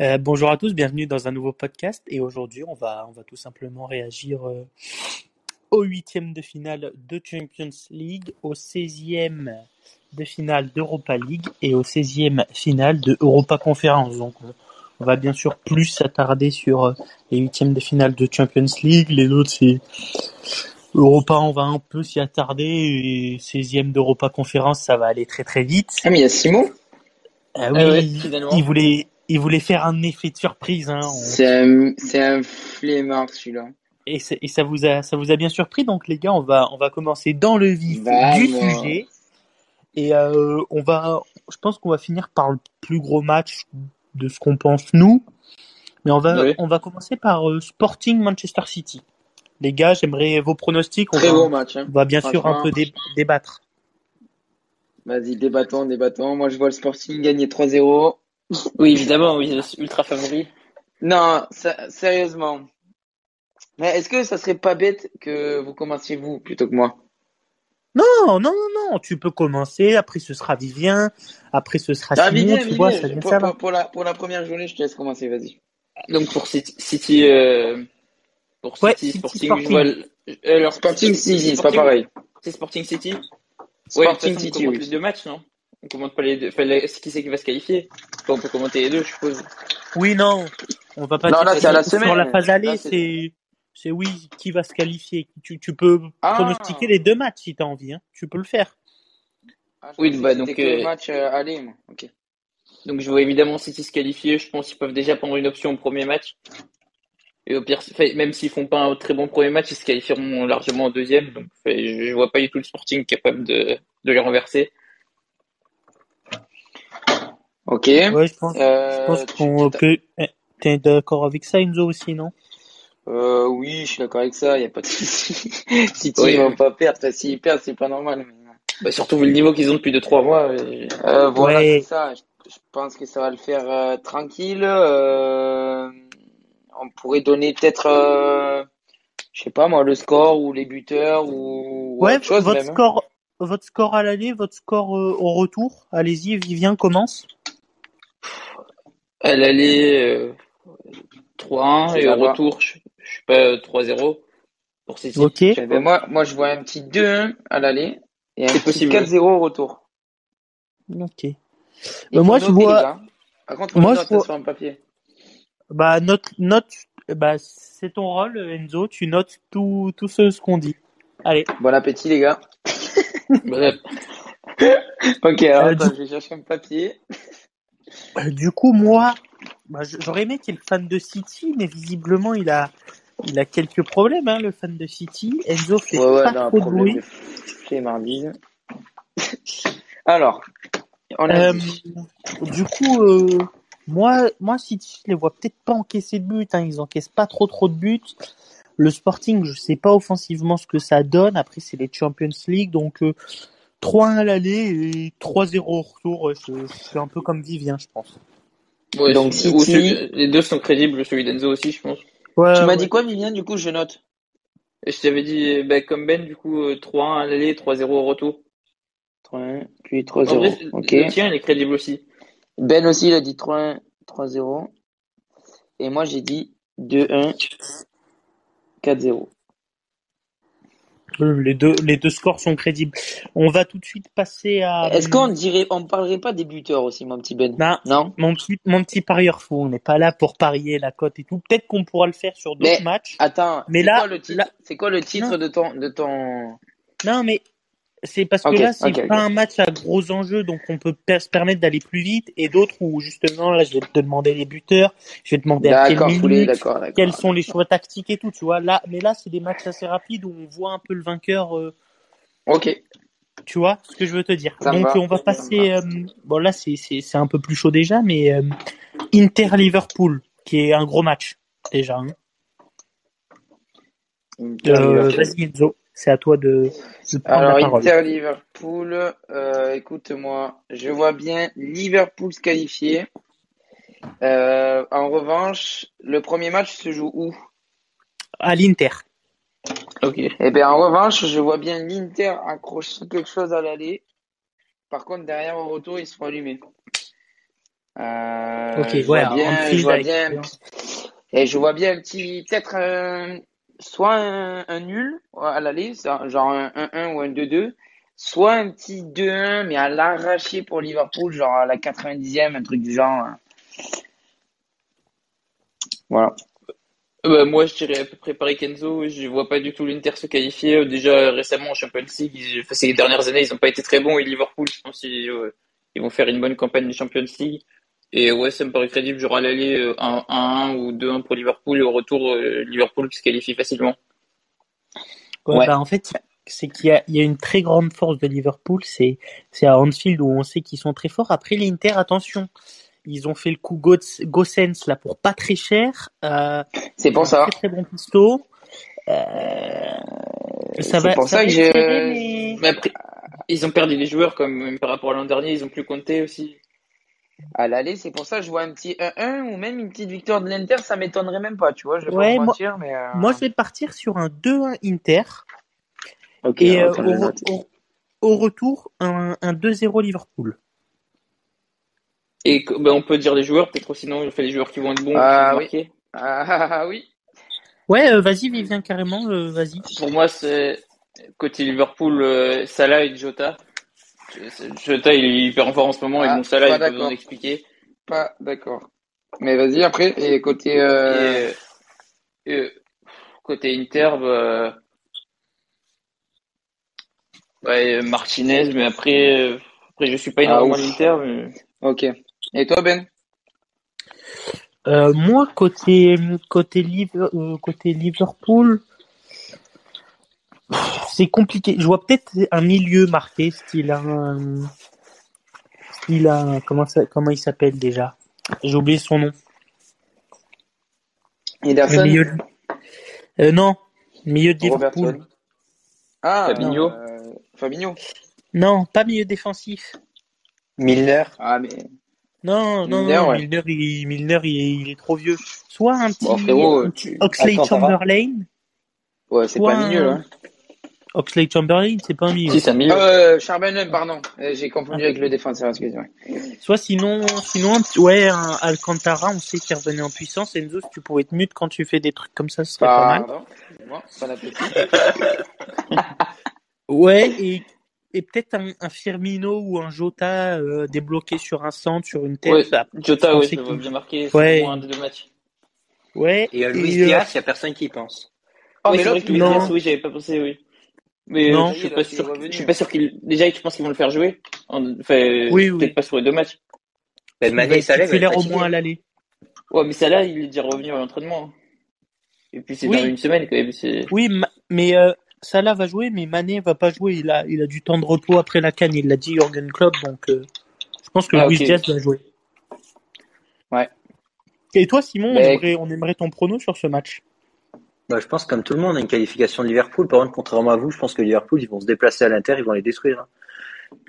Euh, bonjour à tous, bienvenue dans un nouveau podcast et aujourd'hui on va on va tout simplement réagir euh, au huitième de finale de Champions League, au 16e de finale d'Europa League et au 16e finale de Europa Conference. Donc on, va bien sûr plus s'attarder sur euh, les huitièmes de finale de Champions League, les autres c'est Europa, on va un peu s'y attarder et 16e d'Europa Conférence, ça va aller très très vite. Ah, mais il y a Simon Ah oui, Ah ouais, il- finalement. il voulait il voulait faire un effet de surprise hein. On- C'est un, un flemmard celui-là. Et, et ça vous a ça vous a bien surpris donc les gars on va on va commencer dans le vif Vamos. du sujet et euh, on va je pense qu'on va finir par le plus gros match de ce qu'on pense nous mais on va Oui. on va commencer par euh, Sporting Manchester City les gars j'aimerais vos pronostics on Très va, beau match. Hein. on va bien sûr un peu dé- débattre Vas-y, débattons, débattons. Moi, je vois le Sporting gagner 3-0. Oui, évidemment, oui, je suis ultra favori. Non, ça- sérieusement. Mais est-ce que ça serait pas bête que vous commenciez vous plutôt que moi? Non non non non tu peux commencer après ce sera Vivien après ce sera Ah, Simon Vivien, tu vois Vivien, ça vient pour, ça va pour, pour la, pour la première journée, je te laisse commencer, vas-y. Donc pour City, City, euh, pour City, Ouais, City, Sporting, Sporting. je vois le- euh, alors, Sporting City, c'est pas Sporting- pareil. C'est Sporting City. Ouais, de toute Sporting façon, on City, oui. les deux matchs, non? On commente pas les deux. Enfin, les- qui c'est qui va se qualifier Enfin, On peut commenter les deux, je suppose. Oui, non, on va pas Non, dire là, c'est à la sur semaine. la phase aller, Là, c'est- c'est c'est oui, qui va se qualifier. Tu, tu peux Ah. pronostiquer les deux matchs si tu as envie, hein. tu peux le faire. Ah, Oui, bah, donc, que le euh, match euh, aller, moi. Ok. Donc je vois évidemment City se qualifier. Je pense qu'ils peuvent déjà prendre une option au premier match. Et au pire, même s'ils font pas un très bon premier match, ils se qualifieront largement au deuxième. Donc enfin, je je vois pas du tout le Sporting capable de, de les renverser. Ok. Ouais, je pense, je Euh, pense tu- qu'on tu- peut. eh, T'es d'accord avec ça, Enzo aussi, non? Euh, oui, je suis d'accord avec ça, il n'y a pas de souci. Oui, ils vont oui. pas perdre. Enfin, S'ils perdent, c'est pas normal. Bah, surtout vu le niveau qu'ils ont depuis 2-3 mois. Euh, voilà, c'est ça. Je, pense que ça va le faire euh, tranquille. Euh, on pourrait donner peut-être, euh, je sais pas moi, le score ou les buteurs ou, ou Ouais, autre chose votre même. hein. score, votre score à l'aller, votre score euh, au retour. Allez-y, Vivien commence. À l'aller, euh, 3-1 C'est et au retour, je, je suis pas 3-0 pour City. Ok. Ben, moi, moi, je vois un petit 2-1 à l'aller et un C'est petit possible. 4-0 au retour. Ok. Euh, moi, je vois-. Par contre, on moi, je vois- sur un papier. Bah note, note. Bah c'est ton rôle, Enzo. Tu notes tout, tout ce, ce qu'on dit. Allez. Bon appétit, les gars. Bref. Ok, alors Euh, attends, du- je vais chercher un papier. Euh, Du coup, moi, bah, j'aurais aimé qu'il y ait le fan de City, mais visiblement, il a, il a quelques problèmes, hein, le fan de City. Enzo fait Ouais, ouais, pas non, trop de bruit. de flemmardise. Alors, on a Euh, du coup, euh, moi, moi, City, je les vois peut-être pas encaisser de buts. Hein, ils encaissent pas trop trop de buts. Le Sporting, je sais pas offensivement ce que ça donne. Après, c'est les Champions League, donc euh, 3-1 à l'aller et 3-0 au retour. Suis un peu comme Vivien, je pense. Ouais, Donc, c'est- ou City- celui- les deux sont crédibles, celui d'Enzo aussi, je pense. Ouais, Tu m'as ouais. dit quoi, Vivien Du coup, je note. Et je t'avais dit, bah, comme Ben, du coup, euh, 3-1 à l'aller, 3-0 au retour. 3-1, puis En 3-0. vrai, Ok. le tien, il est crédible aussi. Ben aussi, il a dit 3-1, 3-0. Et moi, j'ai dit 2-1, 4-0. Euh, Les deux, les deux scores sont crédibles. On va tout de suite passer à. Est-ce qu'on dirait, on parlerait pas des buteurs aussi, mon petit Ben Non, Non mon petit, mon petit parieur fou, on n'est pas là pour parier la cote et tout. Peut-être qu'on pourra le faire sur d'autres matchs. Attends, Mais c'est là- quoi le titre C'est quoi le titre de ton, de ton... Non, mais c'est parce que là, c'est pas un match à gros enjeux, donc on peut se permettre d'aller plus vite. Et d'autres où justement, là, je vais te demander les buteurs, je vais te demander à minute, d'accord. quels sont les choix tactiques et tout, tu vois. Là, mais là, c'est des matchs assez rapides où on voit un peu le vainqueur. euh, Ok. Tu vois ce que je veux te dire. Ça Donc va. on va passer. euh, bon là c'est un peu plus chaud déjà, mais euh, Inter Liverpool qui est un gros match déjà. hein. Vas-y Enzo, c'est à toi de, de prendre Alors, la parole. Inter Liverpool, euh, écoute-moi, je vois bien Liverpool se qualifier. Euh, en revanche, le premier match se joue où? À l'Inter. Ok. Eh bien, en revanche, je vois bien l'Inter accrocher quelque chose à l'aller. Par contre, derrière, au retour, ils seront allumés. Euh, Ok, je ouais, vois bien, Anfield je vois avec- bien, et je vois bien un petit, peut-être un- soit un, un nul à l'aller, genre un 1-1 ou un 2-2, soit un petit 2-1 mais à l'arraché pour Liverpool, genre à la 90e, un truc du genre. hein. Voilà. Bah, moi, je dirais à peu près pareil Kenzo. Je vois pas du tout l'Inter se qualifier. Déjà récemment en Champions League, enfin, ces dernières années, ils ont pas été très bons. Et Liverpool, je pense qu'ils euh, ils vont faire une bonne campagne de Champions League. Et ouais, ça me paraît crédible. Genre à l'aller euh, 1-1 ou 2-1 pour Liverpool et au retour, euh, Liverpool qui se qualifie facilement. Ouais, Ouais. bah, en fait, c'est qu'il y a, il y a une très grande force de Liverpool, c'est, c'est à Anfield où on sait qu'ils sont très forts. Après, l'Inter, attention, ils ont fait le coup Goss- Gossens là pour pas très cher. Euh, C'est pour ça. très très bon pisto. Euh, ça C'est pour ça ça que mais... Après, ils ont perdu des joueurs comme par rapport à l'an dernier. Ils ont plus compté aussi. À l'aller, c'est pour ça que je vois un petit 1-1 ou même une petite victoire de l'Inter, ça m'étonnerait même pas, tu vois, je vais Ouais, pas moi- mentir, mais euh, Moi, je vais partir sur un 2-1 Inter. Et euh, au, le re- note. au- au retour, un, un 2-0 Liverpool. Et ben, on peut dire les joueurs, peut-être aussi non, il fait les joueurs qui vont être bons, Ah, oui. marquer. Ah, ah, ah, oui. Ouais, euh, vas-y, Vivien, carrément, euh, vas-y. Pour moi, c'est côté Liverpool, euh, Salah et Jota. Jota, il est hyper fort en ce moment, Ah, et pas il pas besoin d'accord. d'expliquer. Pas d'accord. Mais vas-y après, et côté euh, Et, euh, côté Inter, bah, ouais, Martinez, mais après, euh, après, je suis pas Ah, énormément l'Inter, mais Ok. Et toi Ben? Euh, moi, côté côté, Liv- côté Liverpool, c'est compliqué. Je vois peut-être un milieu marqué, style un, style un, comment ça, comment il s'appelle déjà? J'ai oublié son nom. Le Ederson milieu. Euh, non, milieu de Liverpool. Ah, Fabinho. euh, Fabinho. Non, pas milieu défensif. Milner. Ah mais Non, non, Milner, non, ouais. Milner, il, Milner, il est, il est trop vieux. Soit un petit Bon, frérot, Oxley. Chamberlain. ouais, c'est pas milieu là. Oxley Oxley Chamberlain, c'est pas un milieu. si, c'est un milieu. Euh, Charbonnet, pardon. Euh, J'ai confondu avec le défenseur, excusez-moi. Soit sinon, sinon, ouais, un Alcantara, on sait qu'il revenait en puissance. Enzo, si tu pouvais être mute quand tu fais des trucs comme ça, ce serait pas mal. Pardon. Bon appétit. Ouais, et, et peut-être un, un Firmino ou un Jota euh, débloqué sur un centre, sur une tête. Ouais, ça- Jota, on vois qu'il- bien marqué, c'est Ouais. moins des deux matchs. Ouais. Et à Luis et, euh, Diaz, il n'y a personne qui y pense. Oh, oui, mais c'est vrai l'autre, que Luis non. Diaz, oui, j'avais pas pensé, oui. Mais Non. je suis pas sûr, je suis pas sûr qu'ils, déjà, je pense qu'ils vont le faire jouer. En- Enfin, Oui, peut-être oui. pas sur les deux matchs. Ben, Mané titulaire être au moins à l'aller. Ouais, mais ça là, il est déjà revenu à l'entraînement. Et puis c'est Oui. dans une semaine quand même. Oui, ma- mais euh, Salah va jouer, mais Mané va pas jouer. Il a, il a du temps de repos après la canne. Il l'a dit Jurgen Klopp, donc euh, je pense que Ah, Luis. Diaz va jouer. Ouais. Et toi, Simon, on, aimerait, on aimerait ton prono sur ce match. Bah, je pense, comme tout le monde, une qualification de Liverpool. Par contre, contrairement à vous, je pense que Liverpool, ils vont se déplacer à l'Inter, ils vont les détruire. hein.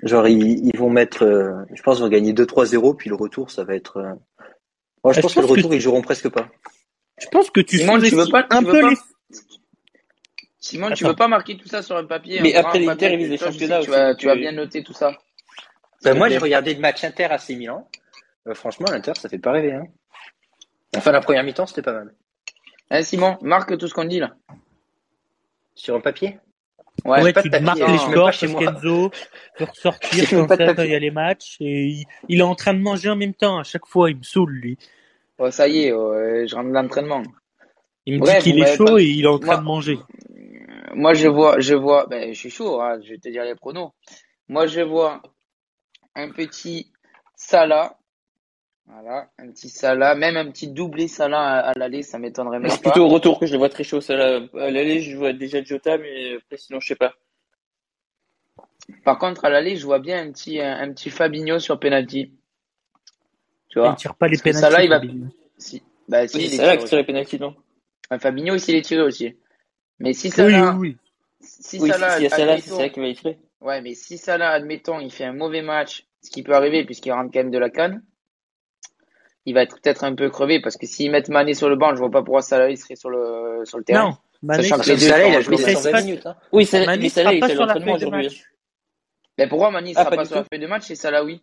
Genre, ils, ils vont mettre, euh, je pense, qu'ils vont gagner 2-3-0, puis le retour, ça va être. euh, Moi, je Ah, pense je que le que retour, ils joueront presque pas. Je pense que tu Simon, tu veux pas- tu un veux peu pas- les. Simon, tu veux pas marquer tout ça sur un papier Mais un après, l'Inter, ils visent les championnats que Tu aussi, vas, tu vas euh, bien noter tout ça. Ben, te moi, j'ai regardé le match Inter AC Milan. Euh, franchement, l'Inter, ça fait pas rêver. Hein. Enfin, la première mi-temps, c'était pas mal. Hein, Simon, marque tout ce qu'on dit là. Sur un papier? Ouais. Ouais, pas tu marques hein, les scores parce qu'Enzo peut ressortir quand ça, il y a les matchs. Et il, il est en train de manger en même temps. À chaque fois, il me saoule, lui. Oh, ça y est, ouais, je rentre de l'entraînement. Il me dit qu'il est chaud pas- et il est en train Moi- de manger. Moi, je vois, je vois, ben, je suis chaud, hein, je vais te dire les pronos. Moi, je vois un petit Salah. Voilà, un petit Salah, même un petit doublé Salah à, à l'aller, ça m'étonnerait même C'est plutôt au retour que je le vois très chaud. À l'aller, je vois déjà Jota, mais après, sinon, je sais pas. Par contre, à l'aller, je vois bien un petit, un, un petit Fabinho sur penalty. Tu Il vois? ne tire pas les pénaltys. Salah, il va- Fabinho. Si. Bah, si, il c'est qui aussi. tire les pénaltys, non? Enfin, Fabinho aussi, il est tiré aussi. Mais si Oui, Salah, oui, oui. si Oui, Salah, y a Salah, c'est ça qui va y tirer. Ouais, mais si Salah, admettons, il fait un mauvais match, ce qui peut arriver puisqu'il rentre quand même de la canne, il va être peut-être un peu crevé parce que s'ils mettent Mané sur le banc, je vois pas pourquoi Salah il serait sur le sur le terrain. Non, Mané, Sachant que c'est- les deux Salah, il a joué mais ça, 120 c'est pas- minutes. Hein. Oui, Salah, Mané Salah, il pas était à sur la l'entraînement aujourd'hui. Mais pourquoi Mané il Ah, sera pas pas du sur la feuille de match et Salah oui?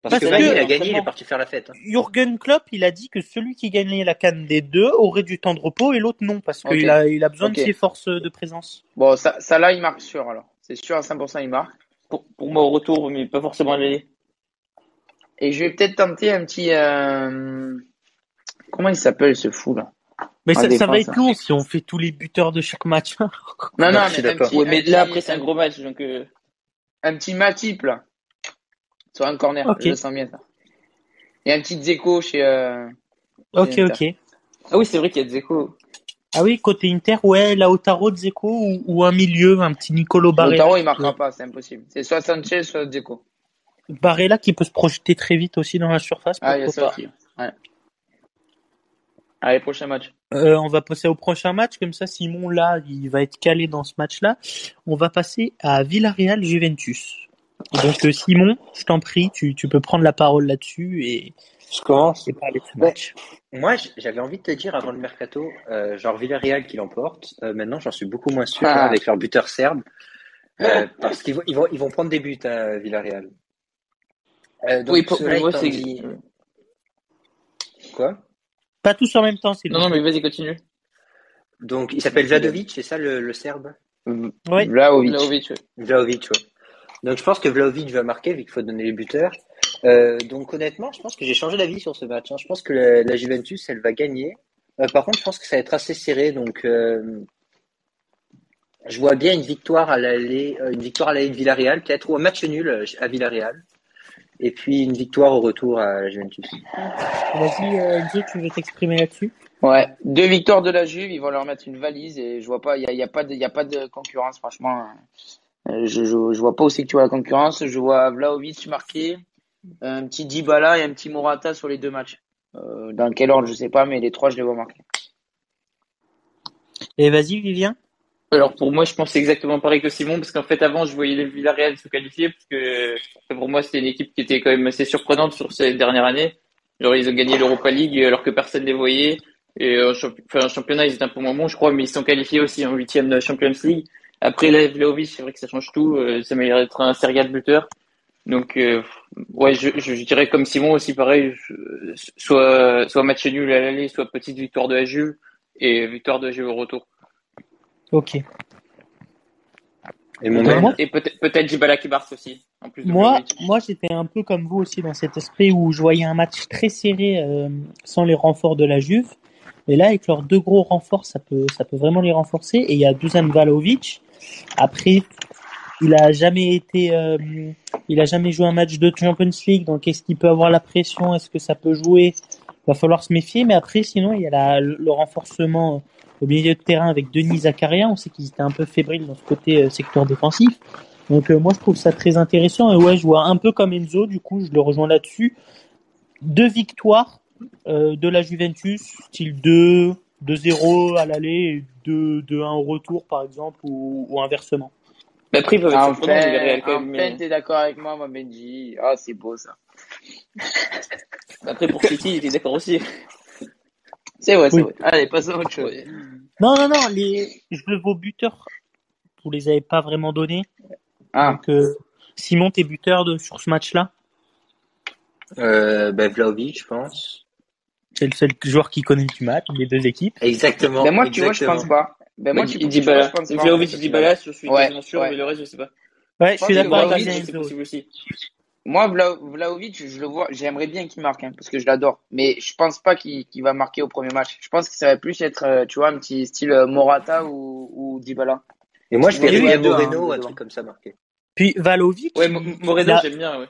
Parce, Parce que que- Bailly, il a gagné, il est parti faire la fête. hein. Jürgen Klopp, il a dit que celui qui gagnait la canne des deux aurait du temps de repos et l'autre non, parce qu'il a, il a besoin de ses forces de présence. Bon, ça, ça là, il marque sûr alors. C'est sûr à 100%, il marque. Pour, pour moi, au retour, mais pas forcément à l'aller. Et je vais peut-être tenter un petit. euh, Comment il s'appelle ce fou là? Mais ça, ça va défense, être long si on fait tous les buteurs de chaque match. Non, Non, mais un petit, Ouais, mais un là, après, c'est un gros match, donc, euh, un petit Matip là. Sur un corner, Ok. je le sens bien ça. Et un petit Zeko chez. euh, ok, chez ok. Ah oui, c'est vrai qu'il y a Dzeko. Ah oui, côté Inter, ouais, Lautaro, Dzeko ou, ou un milieu, un petit Nicolo Barella. Lautaro, il marquera pas, c'est impossible. C'est soit Sanchez, soit Zeko. Barella qui peut se projeter très vite aussi dans la surface. Ah, il y a ça aussi. Ouais. Allez, prochain match. Euh, on va passer au prochain match, comme ça Simon là, il va être calé dans ce match-là. On va passer à Villarreal Juventus. Donc euh, Simon, je t'en prie, tu, tu peux prendre la parole là-dessus et, Je commence. et parler de ce match. Moi, j'avais envie de te dire avant le mercato, euh, genre Villarreal qui l'emporte. Euh, maintenant, j'en suis beaucoup moins sûr Ah. hein, avec leur buteur serbe, euh, parce qu'ils vont, ils vont, ils vont prendre des buts à Villarreal. Euh, donc, Oui, pour cela moi, c'est. dit- quoi? Pas tous en même temps, c'est Non, non, mais vas-y, continue. Donc, il s'appelle Vladovic, c'est ça le, le serbe? Ouais. Vlahovic. Vlahovic, ouais. Vlaovic, ouais. Donc, je pense que Vlaovic va marquer vu qu'il faut donner les buteurs. Euh, donc, honnêtement, je pense que j'ai changé d'avis sur ce match. hein. Je pense que la, la Juventus, elle va gagner. Euh, par contre, je pense que ça va être assez serré. Donc, euh, je vois bien une victoire à l'aller, euh, une victoire à l'aller de Villarreal, peut-être, ou un match nul euh, à Villarreal. Et puis une victoire au retour à la Juventus. Vas-y, euh, tu veux t'exprimer là-dessus? Ouais, deux victoires de la Juve, ils vont leur mettre une valise et je vois pas, il y a, il y a pas de, il y a pas de concurrence franchement. Euh, je, je, je vois pas où c'est que tu vois la concurrence. Je vois Vlahovic marquer, un petit Dybala et un petit Morata sur les deux matchs. Euh, dans quel ordre je sais pas, mais les trois je les vois marquer. Et vas-y, Vivien? Alors pour moi, je pense exactement pareil que Simon, parce qu'en fait avant, je voyais les Villarreal se qualifier, parce que pour moi, c'était une équipe qui était quand même assez surprenante sur ces dernières années. Genre ils ont gagné l'Europa League alors que personne ne les voyait. Et euh, champ- enfin, en championnat, ils étaient un peu moins bons, je crois, mais ils sont qualifiés aussi en huitième de Champions League. Après, là, Vlahovic, c'est vrai que ça change tout. Euh, ça l'air d'être un serial buteur. Donc, euh, ouais, je, je, dirais comme Simon aussi, pareil, soit, soit match nul à l'aller, soit petite victoire de la et victoire de la au retour. Ok. Et mon Et peut-être peut-être Dybala qui marque aussi, en plus de Moi, moi, j'étais un peu comme vous aussi dans cet esprit où je voyais un match très serré euh, sans les renforts de la Juve. Et là, avec leurs deux gros renforts, ça peut, ça peut vraiment les renforcer. Et il y a Dusan Vlahovic. Après, il a jamais été, euh, il a jamais joué un match de Champions League. Donc, est-ce qu'il peut avoir la pression? Est-ce que ça peut jouer? Va falloir se méfier. Mais après, sinon, il y a la, le renforcement au milieu de terrain avec Denis Zakaria. On sait qu'ils étaient un peu fébriles dans ce côté euh, secteur défensif. Donc euh, moi je trouve ça très intéressant et ouais je vois un peu comme Enzo du coup je le rejoins là-dessus. Deux victoires euh, de la Juventus style 2 2-0 à l'aller et 2 2-1 au retour par exemple ou, ou inversement. Mais après, ils peuvent être surprenants, enfin, t'es d'accord avec moi, moi Benji. Ah, c'est beau ça. Après, pour City, il était d'accord aussi. C'est vrai, c'est Oui. vrai. Allez, passons à autre chose. Non non non les je veux vos buteurs vous les avez pas vraiment donnés. Ah, Donc euh, Simon tes buteurs de sur ce match-là? Euh, ben, Vlaovic, je pense. c'est le seul joueur qui connaît du match des deux équipes. Exactement. ben moi tu vois, je pense pas. Ben moi Bah, tu il vois, dit tu vois, Bala. je pense pas. Vlahovic, il dit Bala, je suis Ouais, sûr, ouais. mais le reste, je sais pas. Ouais je suis d'accord avec Vlahovic, Moi, Vla- Vlahovic, je le vois, j'aimerais bien qu'il marque, hein, parce que je l'adore. Mais je pense pas qu'il va marquer au premier match. Je pense que ça va plus être, euh, tu vois, un petit style euh, Morata ou, ou Dybala. Et moi, je verrais bien Moreno, les un deux. truc comme ça marqué. Puis Valovic Ouais, Mo- Moreno, j'aime bien, ouais.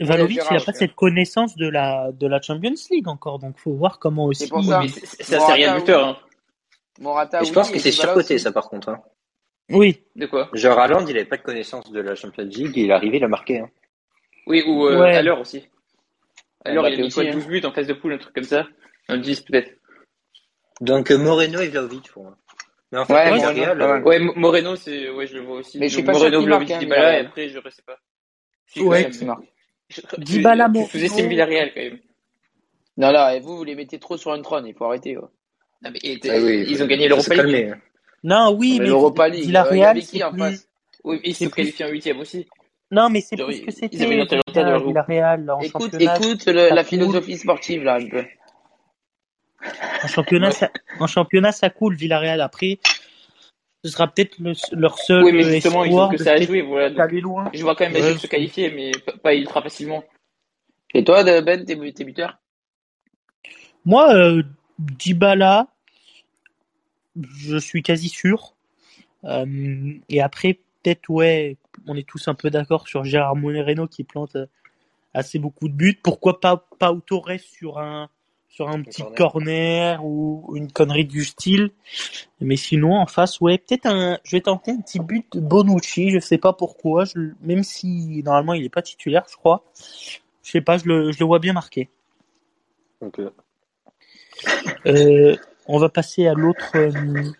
Valovic, il n'a pas ouais. cette connaissance de la, de la Champions League encore, donc faut voir comment aussi. C'est ça. Mais c'est c'est un serial Morata, buteur, hein. Morata, Et je oui, pense que c'est surcoté, aussi. ça, par contre. Hein. Oui, De quoi? Genre, Haaland, il avait pas de connaissance de la Champions League, il est arrivé, il a marqué. Hein. Oui, ou euh, Ouais. à l'heure aussi. À l'heure, il a Mbappé mis quoi, aussi, hein. 12 buts en phase de poule, un truc comme ça. Un 10 peut-être. Donc, euh, Moreno et Vlaovic, pour moi. Mais en fait, Ouais, Moreno, euh, Ouais, Mo- Moreno, c'est, ouais, je le vois aussi. Mais je suis Donc, pas Moreno, Vlahovic, hein, Dybala, et Villarreal. après, je sais pas. Si, Ouais. Je- Dybala, Moreno. Tu sous-estimes Villarreal, quand même. Non, là, et vous, vous les mettez trop sur un trône, il faut arrêter. ouais. Non, mais, et- ah oui, ils ont gagné l'Europa League. hein. non, oui, Mais mais, l'Europa League, euh, il y Villarreal, c'est en plus, face? Oui, ils se qualifiés en huitième aussi. Non, mais c'est plus que c'était Atalanta Villarreal, Villarreal en Écoute, championnat. écoute le- la coule. philosophie sportive là un peu. En championnat, Ouais. ça, en championnat, ça coule Villarreal. Après, ce sera peut-être le- leur seul Oui, mais justement, ils ont que ça à jouer. Voilà, donc, aller loin. je vois quand même Ouais, Ajax se qualifier, mais pas, ultra facilement. Et toi, Ben, t'es t'es buteur? Moi, euh, Dybala, je suis quasi sûr. Euh, et après, peut-être, ouais, on est tous un peu d'accord sur Gérard Moreno qui plante euh, assez beaucoup de buts. Pourquoi pas Torres sur un sur un petit corner. corner ou une connerie du style. Mais sinon, en face, ouais, peut-être un. Je vais tenter un petit but de Bonucci. Je sais pas pourquoi. Je, même si normalement il est pas titulaire, je crois. Je sais pas. Je le, je le vois bien marqué. Euh, Euh, on va passer à l'autre euh,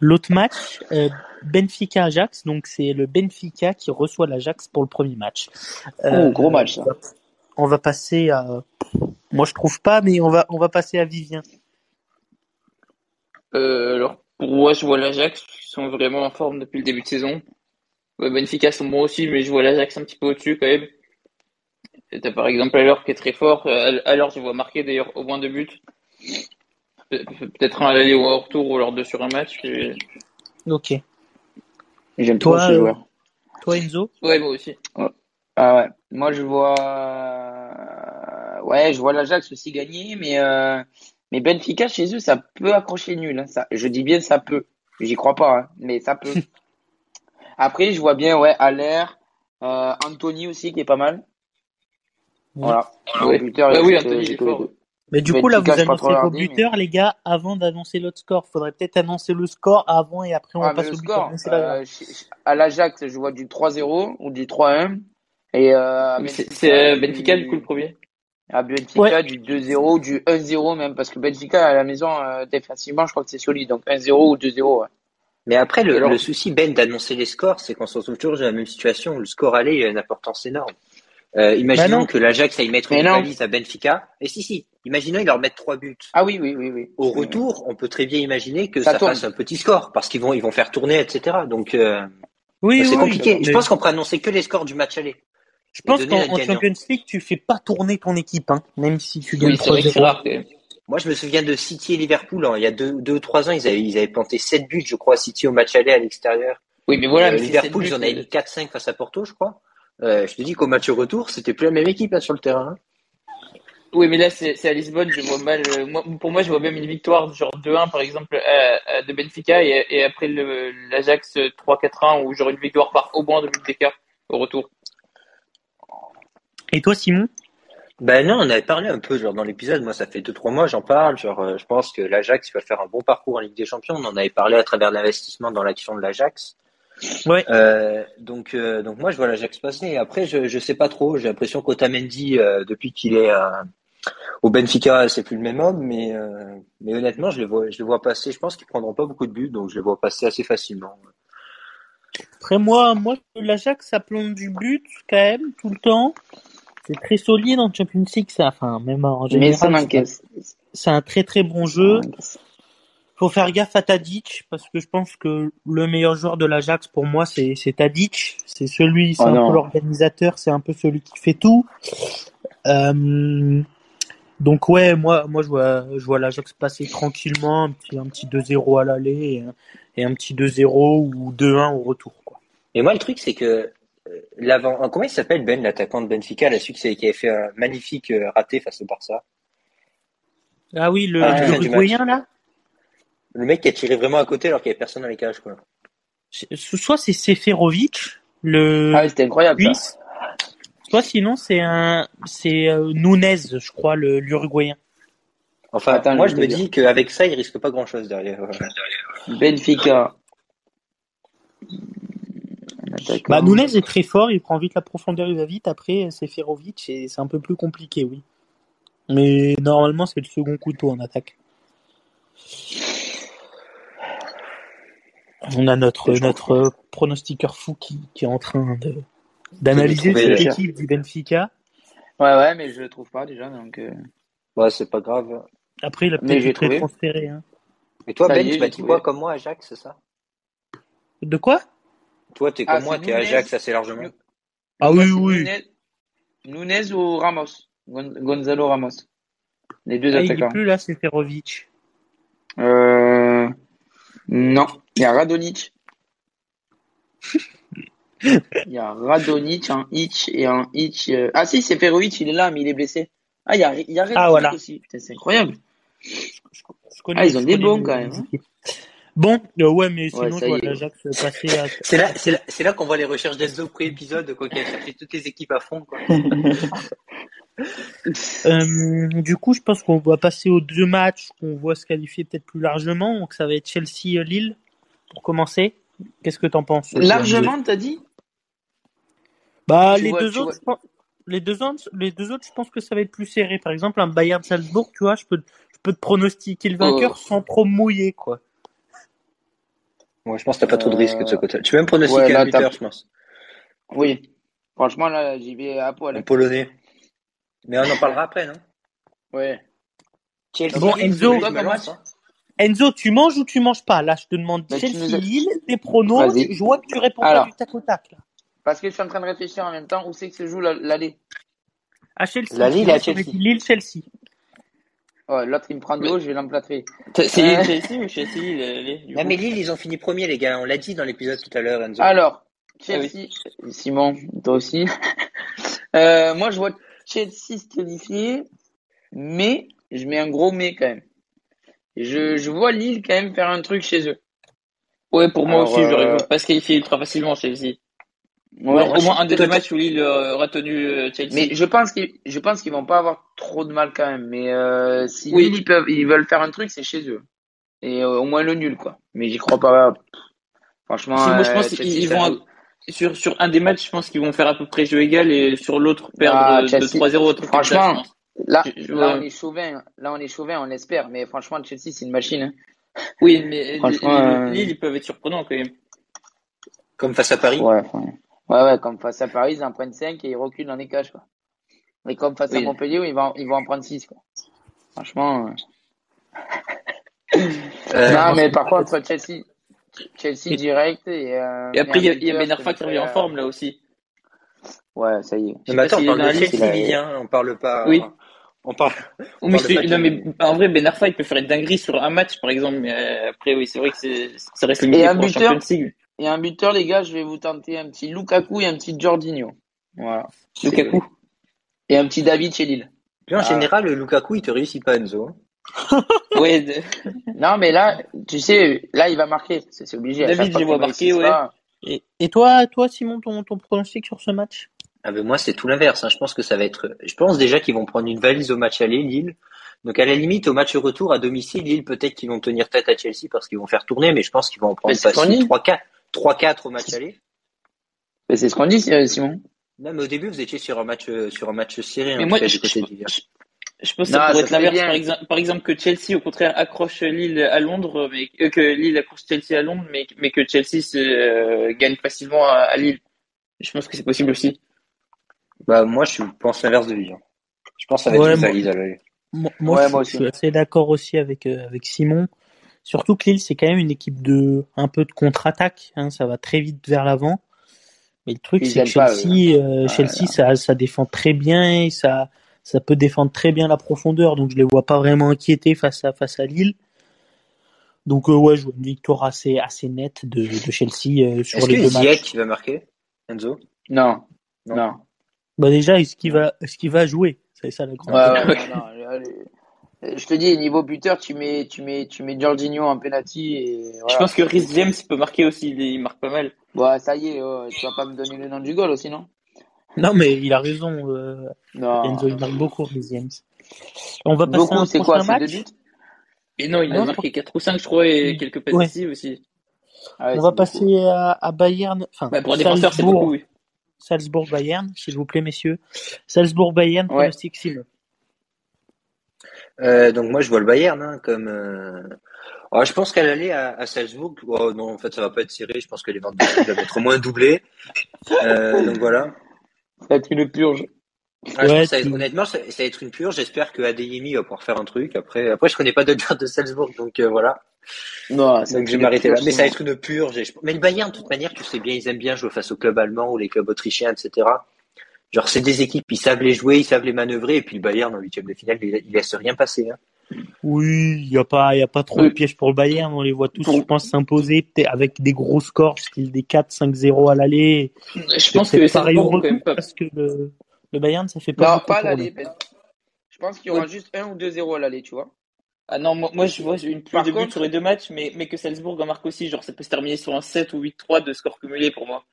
l'autre match, euh, Benfica Ajax. Donc c'est le Benfica qui reçoit l'Ajax pour le premier match. Euh, Oh, gros match, ça. On va passer à. Moi je trouve pas, mais on va on va passer à Vivien. Euh, alors, pour moi, je vois l'Ajax, qui sont vraiment en forme depuis le début de saison. Ouais, Benfica sont bons aussi, mais je vois l'Ajax un petit peu au-dessus quand même. T'as par exemple alors qui est très fort. Euh, Alors, je vois marquer d'ailleurs au moins deux buts. Pe- Peut-être un à l'aller ou un retour ou alors deux sur un match. Et- Ok. J'aime trop Toi, ce euh, joueur. Toi Enzo. Ouais, moi aussi. Ah ouais. Moi, je vois. Ouais, je vois l'Ajax aussi gagner, mais euh... mais Benfica chez eux, ça peut accrocher nul. hein. Ça, je dis bien ça peut. J'y crois pas, hein, mais ça peut. Après, je vois bien, ouais, Aller, euh, Anthony aussi qui est pas mal. Voilà. Ouais. Buteur, j'ai oui, Anthony, il est fort. Mais du coup là vous annoncez vos regardé, mais- buteurs les gars avant d'annoncer l'autre score. Faudrait peut-être annoncer le score avant et après on Ah, passe au buteur. score, euh, chez- à l'Ajax, je vois du 3-0 ou du 3-1. Et euh, C'est euh, du- Benfica du coup le premier. À Benfica, Ouais. du 2-0, du 1-0 même, parce que Benfica à la maison, euh, défensivement, je crois que c'est solide. Donc 1-0 ou 2-0. Ouais. Mais après, le, Alors- le souci, Ben, d'annoncer les scores, c'est qu'on se retrouve toujours dans la même situation où le score aller a une importance énorme. Euh, imaginons Bah que l'Ajax aille mettre Mais une non. valise à Benfica. Et si, si. Imaginons ils leur mettent trois buts. Ah oui, oui, oui, oui. Au retour, on peut très bien imaginer que Ça ça, tourne. fasse un petit score parce qu'ils vont, ils vont faire tourner, etc. Donc, euh, Oui, c'est oui, compliqué. mais Je pense qu'on pourrait annoncer que les scores du match aller. je pense qu'en. Champions League tu fais pas tourner ton équipe, hein, même si tu gagnes Oui, c'est vrai que c'est 3-0. rare quand même. Moi, je me souviens de City et Liverpool. hein. il y a deux, deux ou trois ans, ils avaient, ils avaient planté sept buts, je crois, City au match aller à l'extérieur. Oui, mais voilà, Euh, mais c'est Liverpool, ils en avaient mis 4-5 face à Porto, je crois. Euh, je te dis qu'au match retour, c'était plus la même équipe hein, sur le terrain. hein. Oui, mais là, c'est à Lisbonne, je vois mal. euh, moi, pour moi, je vois même une victoire, genre 2-1, par exemple, de Benfica, et, et après le- l'Ajax euh, 3-4-1, ou genre une victoire par au moins de d'écart au retour. Et toi Simon? Ben non, on avait parlé un peu genre dans l'épisode. Moi, ça fait deux trois mois, j'en parle. Genre, euh, je pense que l'Ajax va faire un bon parcours en Ligue des Champions. On en avait parlé à travers l'investissement dans l'action de l'Ajax. Ouais. Euh, donc, euh, donc moi, je vois l'Ajax passer. Après, je sais pas trop. J'ai l'impression qu'Otamendi, euh, depuis qu'il est euh, au Benfica, c'est plus le même homme. Mais euh, mais honnêtement, je le vois, je le vois passer. Je pense qu'ils prendront pas beaucoup de buts, donc je le vois passer assez facilement. Après moi, moi l'Ajax ça plante du but quand même tout le temps. C'est très solide en Champions League, ça. Enfin même en Mais ça général. c'est- m'encaisse. C'est un très très bon jeu. Faut faire gaffe à Tadic parce que je pense que le meilleur joueur de l'Ajax pour moi c'est c'est Tadic. C'est celui, c'est Oh un non. peu l'organisateur, c'est un peu celui qui fait tout. Euh, donc ouais, moi moi je vois je vois l'Ajax passer tranquillement, un petit un petit 2-0 à l'aller et, un- et un petit 2-0 ou 2-1 au retour quoi. Et moi, le truc, c'est que euh, l'avant, euh, comment il s'appelle Ben, l'attaquant de Benfica, la suite, c'est qui avait fait un magnifique raté face au Barça? Ah oui, le, Ah, le Uruguayen là, Le mec qui a tiré vraiment à côté alors qu'il y avait personne dans les cages, quoi. Soit c'est Seferovic, le Ah, c'était incroyable. Suisse, soit sinon c'est un c'est euh, Nunez, je crois le l'Uruguayen. Enfin, Attends, moi, je me dis qu'avec ça, il risque pas grand chose derrière. Benfica. Bah, Nunez est très fort, il prend vite la profondeur, il va vite. Après, c'est Ferovic et c'est un peu plus compliqué, oui. Mais normalement, c'est le second couteau en attaque. On a notre, notre pronostiqueur fou qui, qui est en train de, d'analyser cette équipe du Benfica. Ouais, ouais, mais je le trouve pas déjà. Donc, euh, Ouais, c'est pas grave. Après, il a peut-être été transféré. Hein. Et toi, Ça Ben, est, tu m'as dit quoi comme moi, Ajax, c'est ça? De quoi? Toi, t'es Ah, comme moi, c'est t'es Nunez. Ajax assez largement. Nu- Ah Moi, oui, oui. Nunez, Nunez ou Ramos? Gon- Gonzalo Ramos. Les deux Ah, il est attaquants. plus là, c'est Ferovic. Euh... Non, il y a Radonic. Il y a Radonic, un Hitch et un Hitch. euh, Ah si, c'est Perovic, il est là, mais il est blessé. Ah, il y a, il y a Redknapp Ah, voilà. aussi. C'est incroyable. Je connais- Ah, ils ont des bons, quand même, hein. Bon, euh, ouais, mais Ouais, sinon, ça je vois passer à... C'est là, c'est là, c'est là qu'on voit les recherches d'Enzo pré-épisode, quoi, qui a cherché toutes les équipes à fond, quoi. Euh, du coup, je pense qu'on va passer aux deux matchs qu'on voit se qualifier peut-être plus largement. Donc, ça va être Chelsea-Lille pour commencer. Qu'est-ce que t'en penses? Largement, t'as dit? Bah, Tu les vois- deux autres, vois- je pense, les deux autres, les deux autres, je pense que ça va être plus serré. Par exemple, un Bayern Salzbourg, tu vois, je peux, je peux te pronostiquer le vainqueur Oh. sans trop mouiller, quoi. Moi, je pense que t'as pas trop de risques de ce Euh, côté. Tu peux même pronostiquer ouais, là, un buteur, je pense? Oui. Franchement, là, j'y vais à poil. Un polonais. Mais on en parlera après, non? Ouais. Chelsea, Bon, Lille, Enzo, lance, hein. Enzo, tu manges ou tu manges pas? Là, je te demande Bah, as- Chelsea-Lille, tes pronos. Je vois que tu réponds Alors. pas du tac au tac, là. Parce que je suis en train de réfléchir en même temps où c'est que se joue la- l'aller? À Chelsea. La Lille Moi, à Chelsea. dit Lille-Chelsea. Ouais, l'autre, il me prend de haut, je vais l'emplâtrer. C'est Euh. Chelsea ou Chelsea Non, coup mais Lille, ils ont fini premier, les gars. On l'a dit dans l'épisode tout à l'heure, Enzo. Alors, Ah Chelsea, Simon, toi aussi. Euh, moi, je vois Chelsea se qualifier, mais je mets un gros mais quand même. Je, je vois Lille quand même faire un truc chez eux. Ouais, pour moi Alors, aussi, j'aurais euh, pas se qualifier ultra facilement Chelsea. Ouais, Au- moi, au je- moins un des deux matchs où Lille euh, aura tenu euh, Chelsea. Mais je pense qu'ils, je pense qu'ils vont pas avoir trop de mal quand même. Mais euh, si Oui. Lille, ils peuvent, ils veulent faire un truc, c'est chez eux. Et euh, au moins le nul, quoi. Mais j'y crois pas. Franchement, Si, moi, je pense qu'ils vont. Sur sur un des matchs, je pense qu'ils vont faire à peu près jeu égal et sur l'autre perdre Ah, de, de Chelsea. 3-0 un truc comme ça, Franchement. Là, Je- je là, vois- on est chauvin. Là, on est chauvin, on l'espère. Mais franchement, Chelsea, c'est une machine. hein. Oui, mais Franchement, Lille, euh, Lille, ils peuvent être surprenants quand même. Comme face à Paris. Ouais, ouais, ouais, comme face à Paris, ils en prennent 5 et ils reculent dans les cages, quoi. Mais comme face à. Montpellier, où ils vont, ils vont en prendre 6, quoi. Franchement. euh, Euh, non, mais par contre, Chelsea, Chelsea direct et, euh, Et après, il y a, y a buteur Ben qui Arfa qui me revient en forme là aussi. Ouais, ça y est. Mais attends, on parle de Chelsea, hein. On parle pas. Oui. On parle. Mais parle c'est- pas non, mais en vrai, Ben Arfa, il peut faire une dinguerie sur un match, par exemple, mais euh, après, oui, c'est vrai que c'est, ça reste limité Et un pour buteur Champions League. Et un buteur, les gars, je vais vous tenter un petit Lukaku et un petit Jorginho. Voilà. Lukaku. Et un petit David chez Lille. Puis en Ah. général, le Lukaku, il te réussit pas, Enzo. De- Non, mais là, tu sais, là, il va marquer. C'est obligé. David, je vois marquer, ouais. pas- Et, et toi, toi, Simon, ton, ton pronostic sur ce match? Ah ben moi c'est tout l'inverse. hein. Je pense que ça va être. Je pense déjà qu'ils vont prendre une valise au match aller Lille. Donc à la limite au match retour à domicile Lille peut-être qu'ils vont tenir tête à Chelsea parce qu'ils vont faire tourner, mais je pense qu'ils vont en prendre Mais c'est ce qu'on facile dit. 3-4 3-4 au match aller. Mais c'est ce qu'on dit, euh, Simon. Non mais au début vous étiez sur un match euh, sur un match serré. Mais en moi, tout cas, je, du côté je-. Je- pense que Non, ça pourrait ça être l'inverse. Par exemple, par exemple, que Chelsea, au contraire, accroche Lille à Londres, mais euh, que Lille accroche Chelsea à Londres, mais, mais que Chelsea se, euh, gagne facilement à, à Lille. Je pense que c'est possible aussi. Bah moi je pense l'inverse de lui. hein. Je pense que ça va être Ouais, moi- à l'aller. Moi, moi, Ouais, je, moi je aussi. suis assez d'accord aussi avec, euh, avec Simon. Surtout que Lille, c'est quand même une équipe de un peu de contre-attaque. Hein, ça va très vite vers l'avant. Mais le truc, c'est que pas, Chelsea, euh, Chelsea, ça, ça défend très bien et ça, ça peut défendre très bien la profondeur. Donc, je les vois pas vraiment inquiétés face à, face à Lille. Donc, euh, ouais, je vois une victoire assez, assez nette de, de Chelsea euh, sur Est-ce les deux matchs. Ziyech va marquer Enzo? Non. Non. Non. Bah, déjà, est-ce qu'il va, est-ce qu'il va jouer? C'est ça la grande Ouais, ouais, non, non. Euh, Je te dis, niveau buteur, tu mets, tu mets, tu mets Jorginho en penalty et Je pense que Rhys James peut marquer aussi. Il, il marque pas mal. Bon, ça y est, oh, tu vas pas me donner le nom du goal aussi, non? Non, mais il a raison, euh, Non. Enzo, il marque beaucoup, Rhys James. On va passer à Beaucoup, un c'est quoi? deux match. buts? Et non, il a marqué 4 ou 5, je crois, et quelques passes Ouais. décisives aussi. Ah ouais, On va c'est passer à, à Bayern, enfin, Bah, pour un défenseur, c'est Salzbourg, beaucoup, oui. Salzbourg-Bayern, s'il vous plaît, messieurs. Salzbourg-Bayern, Ouais. pronostic Simon. Euh, donc moi je vois le Bayern hein, comme. Euh... alors, je pense qu'elle allait à, à Salzbourg. Oh, non en fait ça va pas être serré. Je pense que les ventes va mettre au moins doublé. Euh, donc voilà. Ça va être une purge. Ouais, tu- honnêtement, ça, ça va être une pure. J'espère que Adeyemi va pouvoir faire un truc. Après, après, je connais pas d'autres de Salzbourg, donc euh, voilà. Non, ça Donc je vais m'arrêter là. Mais ça va sinon. être une purge. et je- Mais le Bayern, de toute manière, tu sais bien, ils aiment bien jouer face aux clubs allemands ou les clubs autrichiens, etc. Genre, c'est des équipes, ils savent les jouer, ils savent les manœuvrer. Et puis le Bayern, en huitième de finale, il, il laisse rien passer. Hein. Oui, il y a pas, il y a pas trop Oui. de pièges pour le Bayern. On les voit tous, Pour- je pense, s'imposer avec des gros scores, style des 4-5-0 à l'aller. Je pense que peut-être pareil pas. parce que le, le Bayern, ça fait pas Non, pas l'aller. Ben. Je pense qu'il y aura juste 1 ou 2-0 à l'aller, tu vois. Ah non, moi, moi je vois une plus Par de buts contre- sur les deux matchs, mais, mais que Salzbourg en marque aussi. Genre, ça peut se terminer sur un 7 ou 8-3 de score cumulé pour moi.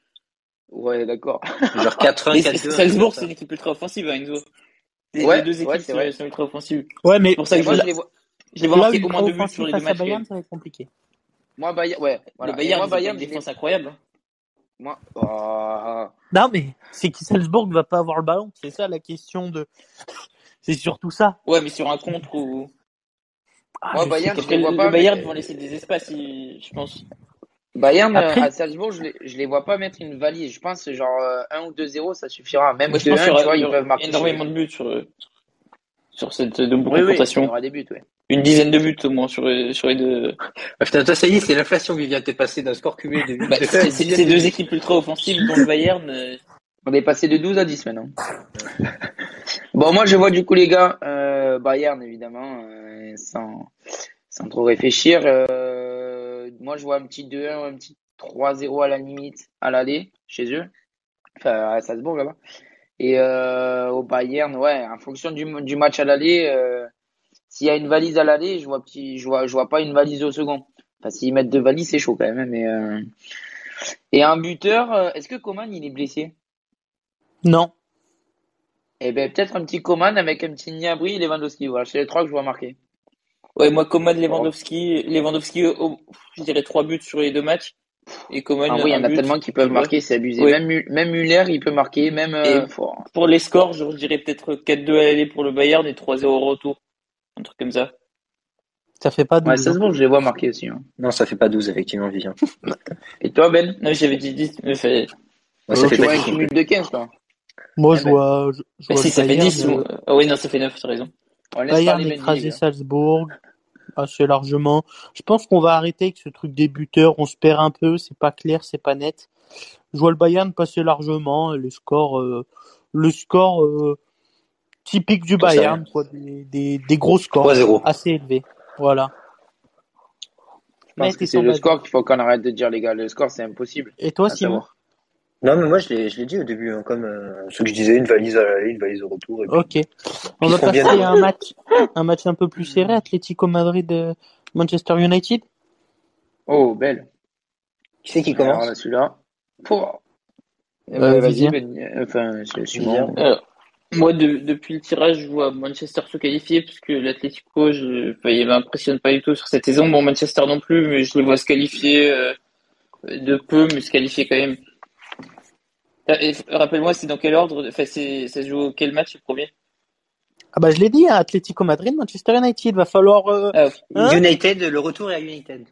Ouais, d'accord. Genre 4-1, Mais 4-2. Salzbourg, c'est une équipe ultra offensive, hein, Enzo. Les, Ouais, les deux ouais, équipes c'est vrai. sont, sont ultra offensives. Ouais, mais C'est pour ça que moi, je, je les vois. je les vois marquer au moins deux buts sur les deux matchs. Bayern, ça va être compliqué. Moi, Bayern, ouais. Voilà. Le Bayern, moi, Bayern, une défense incroyable. Moi, oh. Non, mais c'est que Salzbourg ne va pas avoir le ballon. C'est ça la question de. C'est surtout ça. Ouais, mais sur un contre ou. Ah, Moi, Bayern, je les le, vois pas. le Bayern mais- vont laisser des espaces, je pense. Bayern, euh, Après- à Salzbourg, je les, je les vois pas mettre une valise. Je pense que genre euh, 1 ou 2-0, ça suffira. Même Moi, je 2-1, pense qu'il y tu aura, vois, il y ils peuvent marquer. énormément de buts sur, sur cette double eux. Oui, oui, il y confrontation. aura des buts, ouais. Une dizaine de buts au moins sur, les- sur les deux. Ah, putain, toi, ça y est, c'est l'inflation qui vient de passer d'un score cumulé de 8 Bah, c'est c'est deux équipes ultra offensives dont le Bayern. euh, On est passé de 12 à 10 maintenant. bon, moi, je vois du coup, les gars, euh, Bayern, évidemment, euh, sans, sans trop réfléchir. Euh, moi, je vois un petit 2-1 ou un petit 3-0 à la limite à l'aller chez eux. Enfin, à Salzbourg, là-bas. Et euh, au Bayern, ouais, en fonction du, du match à l'aller, euh, s'il y a une valise à l'aller, je vois petit, je vois, je vois pas une valise au second. Enfin, s'ils mettent deux valises, c'est chaud quand même. hein, Mais euh... et un buteur, euh, est-ce que Coman il est blessé? Non. Eh ben peut-être un petit Coman avec un petit Niabri et Lewandowski. Voilà, c'est les trois que je vois marquer. Ouais, moi, Coman, Lewandowski, Lewandowski, oh, je dirais trois buts sur les deux matchs. Et Coman, Ah oui, il y en un a but. tellement qui peuvent Ouais. marquer, c'est abusé. Oui. Même, même Muller, il peut marquer, même. euh, faut- Pour les scores, je dirais peut-être 4-2 à l'aller pour le Bayern et 3-0 au retour. Un truc comme ça. Ça fait pas Ouais, 12. ça se voit, je les vois marquer aussi. hein. Non, ça fait pas 12, effectivement, Vivien. Et toi, Ben? Non, j'avais dit 10, mais fait... Ouais, ça tu fait vois pas un 10. cumul de 15, toi. Moi, Eh je ben. vois. Je, je Bah, vois si, ça fait Bayern, 10. euh, moi. Ah oui, non, ça fait 9, t'as raison. On laisse Bayern écraser Yves. Salzbourg assez largement. Je pense qu'on va arrêter avec ce truc des buteurs. On se perd un peu, c'est pas clair, c'est pas net. Je vois le Bayern passer largement. et Le score, euh, le score euh, typique du Bayern, quoi, des, des, des gros scores 3-0. assez élevés. Voilà. Je pense Net que et c'est le score qu'il faut qu'on arrête de dire, les gars. Le score, c'est impossible. Et toi, Simon savoir. Non, mais moi, je l'ai, je l'ai dit au début, hein, comme euh, ce que je disais, une valise à l'aller, une valise au retour. Et puis... Ok. On va passer bien. à un match, un match un peu plus serré, Atlético Madrid, euh, Manchester United. Oh, belle. Qui c'est qui commence? Là, celui-là. Pouah. Eh Euh, ben, vas-y, Vivien. Ben. euh, Enfin, Vivien. Simon. Alors, moi, de- depuis le tirage, je vois Manchester se qualifier, parce que l'Atlético, je, enfin, il m'impressionne pas du tout sur cette saison. Bon, Manchester non plus, mais je les vois se qualifier euh, de peu, mais se qualifier quand même. Rappelle-moi, c'est dans quel ordre? Enfin, c'est, ça se joue quel match le premier? Ah bah je l'ai dit, hein, Atlético Madrid, Manchester United. Va falloir. euh, Ah. Hein? United, le retour est à United.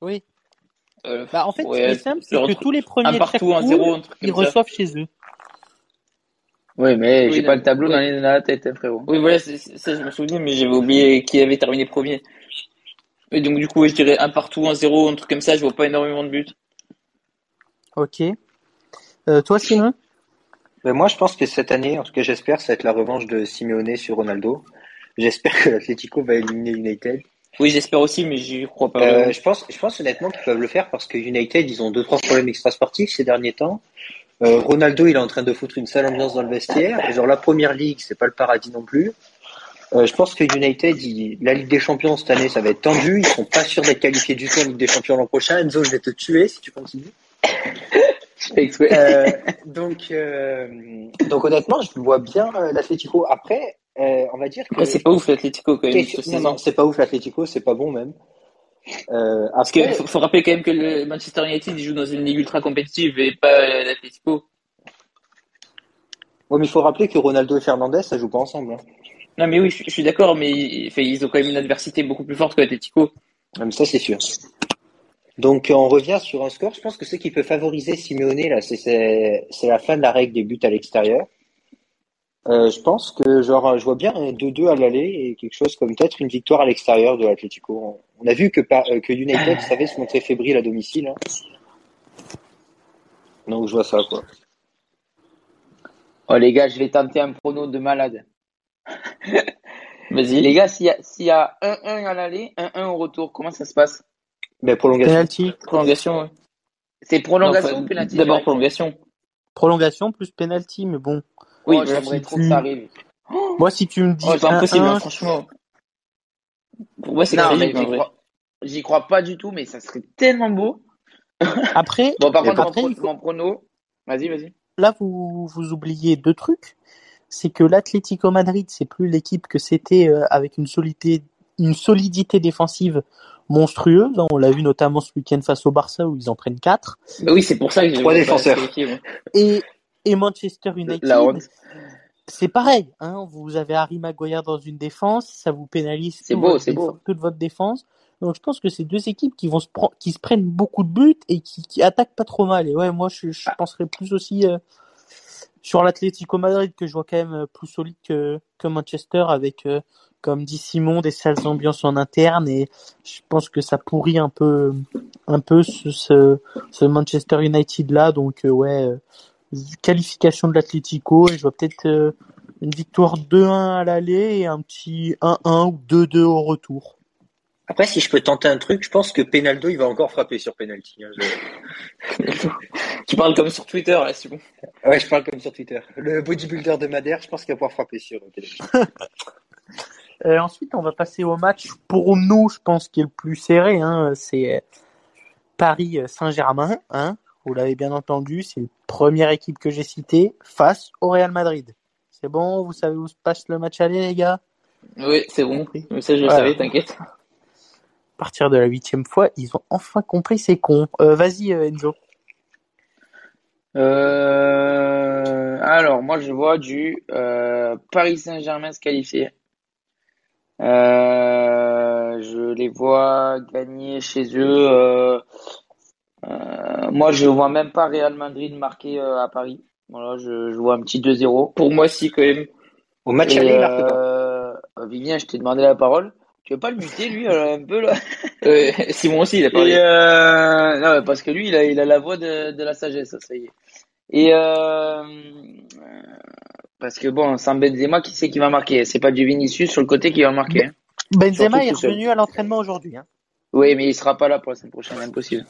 Oui. Euh, Bah en fait, ouais, ce qui est simple, c'est que tous les premiers un de partout, chaque un zéro, poule, un truc ils ça. reçoivent chez eux. Oui, mais Oui, j'ai non, pas le tableau ouais. dans, les- dans la tête, frérot. Oui, voilà, c'est, c'est- ça, je me souvenais, mais j'avais oublié qui avait terminé premier. Et donc, du coup, je dirais un partout, un zéro, un truc comme ça, je vois pas énormément de buts. Ok. Euh, toi, Simon? Ben moi, je pense que cette année, en tout cas, j'espère, ça va être la revanche de Simeone sur Ronaldo. J'espère que l'Atlético va éliminer United. Oui, j'espère aussi, mais j'y crois pas Euh, je pense, je pense honnêtement qu'ils peuvent le faire parce que United, ils ont deux trois problèmes extrasportifs ces derniers temps. Euh, Ronaldo, il est en train de foutre une sale ambiance dans le vestiaire. Et genre la première ligue, c'est pas le paradis non plus. Euh, je pense que United, il- la Ligue des Champions cette année, ça va être tendu. Ils sont pas sûrs d'être qualifiés du tout en Ligue des Champions l'an prochain. Enzo, je vais te tuer si tu continues. Je fais exprès. Euh, donc, euh, donc honnêtement, je vois bien euh, l'Atlético. Après, euh, on va dire que Après, c'est pas ouf l'Atlético quand même cette non, non, c'est pas ouf l'Atlético, c'est pas bon même. Euh, Parce que après, faut, faut rappeler quand même que le Manchester United il joue dans une ligue ultra compétitive et pas l'Atlético. ouais, mais il faut rappeler que Ronaldo et Fernandez, ça joue pas ensemble. Hein. Non mais oui, je, je suis d'accord, mais ils, ont quand même une adversité beaucoup plus forte que l'Atlético. Mais ça, c'est sûr. Donc, euh, on revient sur un score. Je pense que ce qui peut favoriser Simeone, là, c'est, la fin de la règle des buts à l'extérieur. Euh, je pense que genre je vois bien un 2-2 à l'aller et quelque chose comme peut-être une victoire à l'extérieur de l'Atlético. On a vu que, par- euh, que United savait se montrer fébrile à domicile. hein. Donc je vois ça quoi. Oh les gars, je vais tenter un prono de malade. Vas-y. Les gars, s'il y a, s'il y a 1-1 à l'aller, 1-1 au retour, comment ça se passe? Mais prolongation. Penalty, Prolongation, ouais. C'est prolongation Non, ou penalty D'abord prolongation. prolongation plus penalty, mais bon. Oui, Oh, j'aimerais si trop tu- que ça arrive. Moi, si tu me dis Oh, C'est impossible, 1-1, hein, franchement. Pour moi, c'est j'y crois, j'y crois pas du tout, mais ça serait tellement beau. après, Bon, par contre, après, mon, il pro- faut- mon prono, vas-y, vas-y. là, vous, vous oubliez deux trucs. C'est que l'Atlético Madrid, c'est plus l'équipe que c'était euh, avec une solidité, une solidité défensive monstrueuse. hein. On l'a vu notamment ce week-end face au Barça où ils en prennent quatre. Bah oui, c'est pour ça que j'ai Trois défenseurs. moi. Et, et Manchester United, La honte. c'est pareil. Hein. Vous avez Harry Maguire dans une défense, ça vous pénalise C'est tout beau, votre beau. toute votre défense. Donc je pense que c'est deux équipes qui vont se prendre, qui se prennent beaucoup de buts et qui, qui attaquent pas trop mal. Et ouais, moi je, je penserais plus aussi euh, sur l'Atlético Madrid que je vois quand même euh, plus solide que, que Manchester avec, euh, comme dit Simon, des sales ambiances en interne et je pense que ça pourrit un peu, un peu ce, ce, ce Manchester United là. Donc euh, ouais, euh, qualification de l'Atlético et je vois peut-être euh, une victoire 2-1 à l'aller et un petit 1-1 ou 2-2 au retour. Après si je peux tenter un truc, je pense que Penaldo il va encore frapper sur penalty. hein. Je- Tu parles comme sur Twitter, là, c'est bon. Ouais, je parle comme sur Twitter. Le bodybuilder de Madère, je pense qu'il va pouvoir frapper sur télévision. Euh, ensuite, on va passer au match pour nous, je pense, qui est le plus serré. Hein, c'est euh, Paris-Saint-Germain. Hein, vous l'avez bien entendu, c'est la première équipe que j'ai citée face au Real Madrid. C'est bon, vous savez où se passe le match aller, les gars? Oui, c'est bon. Mais ça, je le Voilà. savais, t'inquiète. À partir de la huitième fois, ils ont enfin compris, c'est con. Euh, Vas-y, euh, Enzo. Euh, alors, moi, je vois du euh, Paris Saint-Germain se qualifier. Euh, je les vois gagner chez eux. euh, euh, moi, je vois même pas Real Madrid marquer euh, à Paris. Voilà, je, je vois un petit 2-0. Pour moi, si, quand même. Au match Et, aller, il marque pas. euh, Vivien, je t'ai demandé la parole. Tu veux pas le muter, lui, un peu là? Simon aussi, il a Et parlé. euh, non, parce que lui, il a, il a la voix de, de la sagesse, ça y est. Et euh, parce que bon, sans Benzema, qui c'est qui va marquer? C'est pas du Vinicius sur le côté qui va marquer. hein? Benzema Surtout est seul. revenu à l'entraînement aujourd'hui. Hein. Oui, mais il sera pas là pour la semaine prochaine, impossible.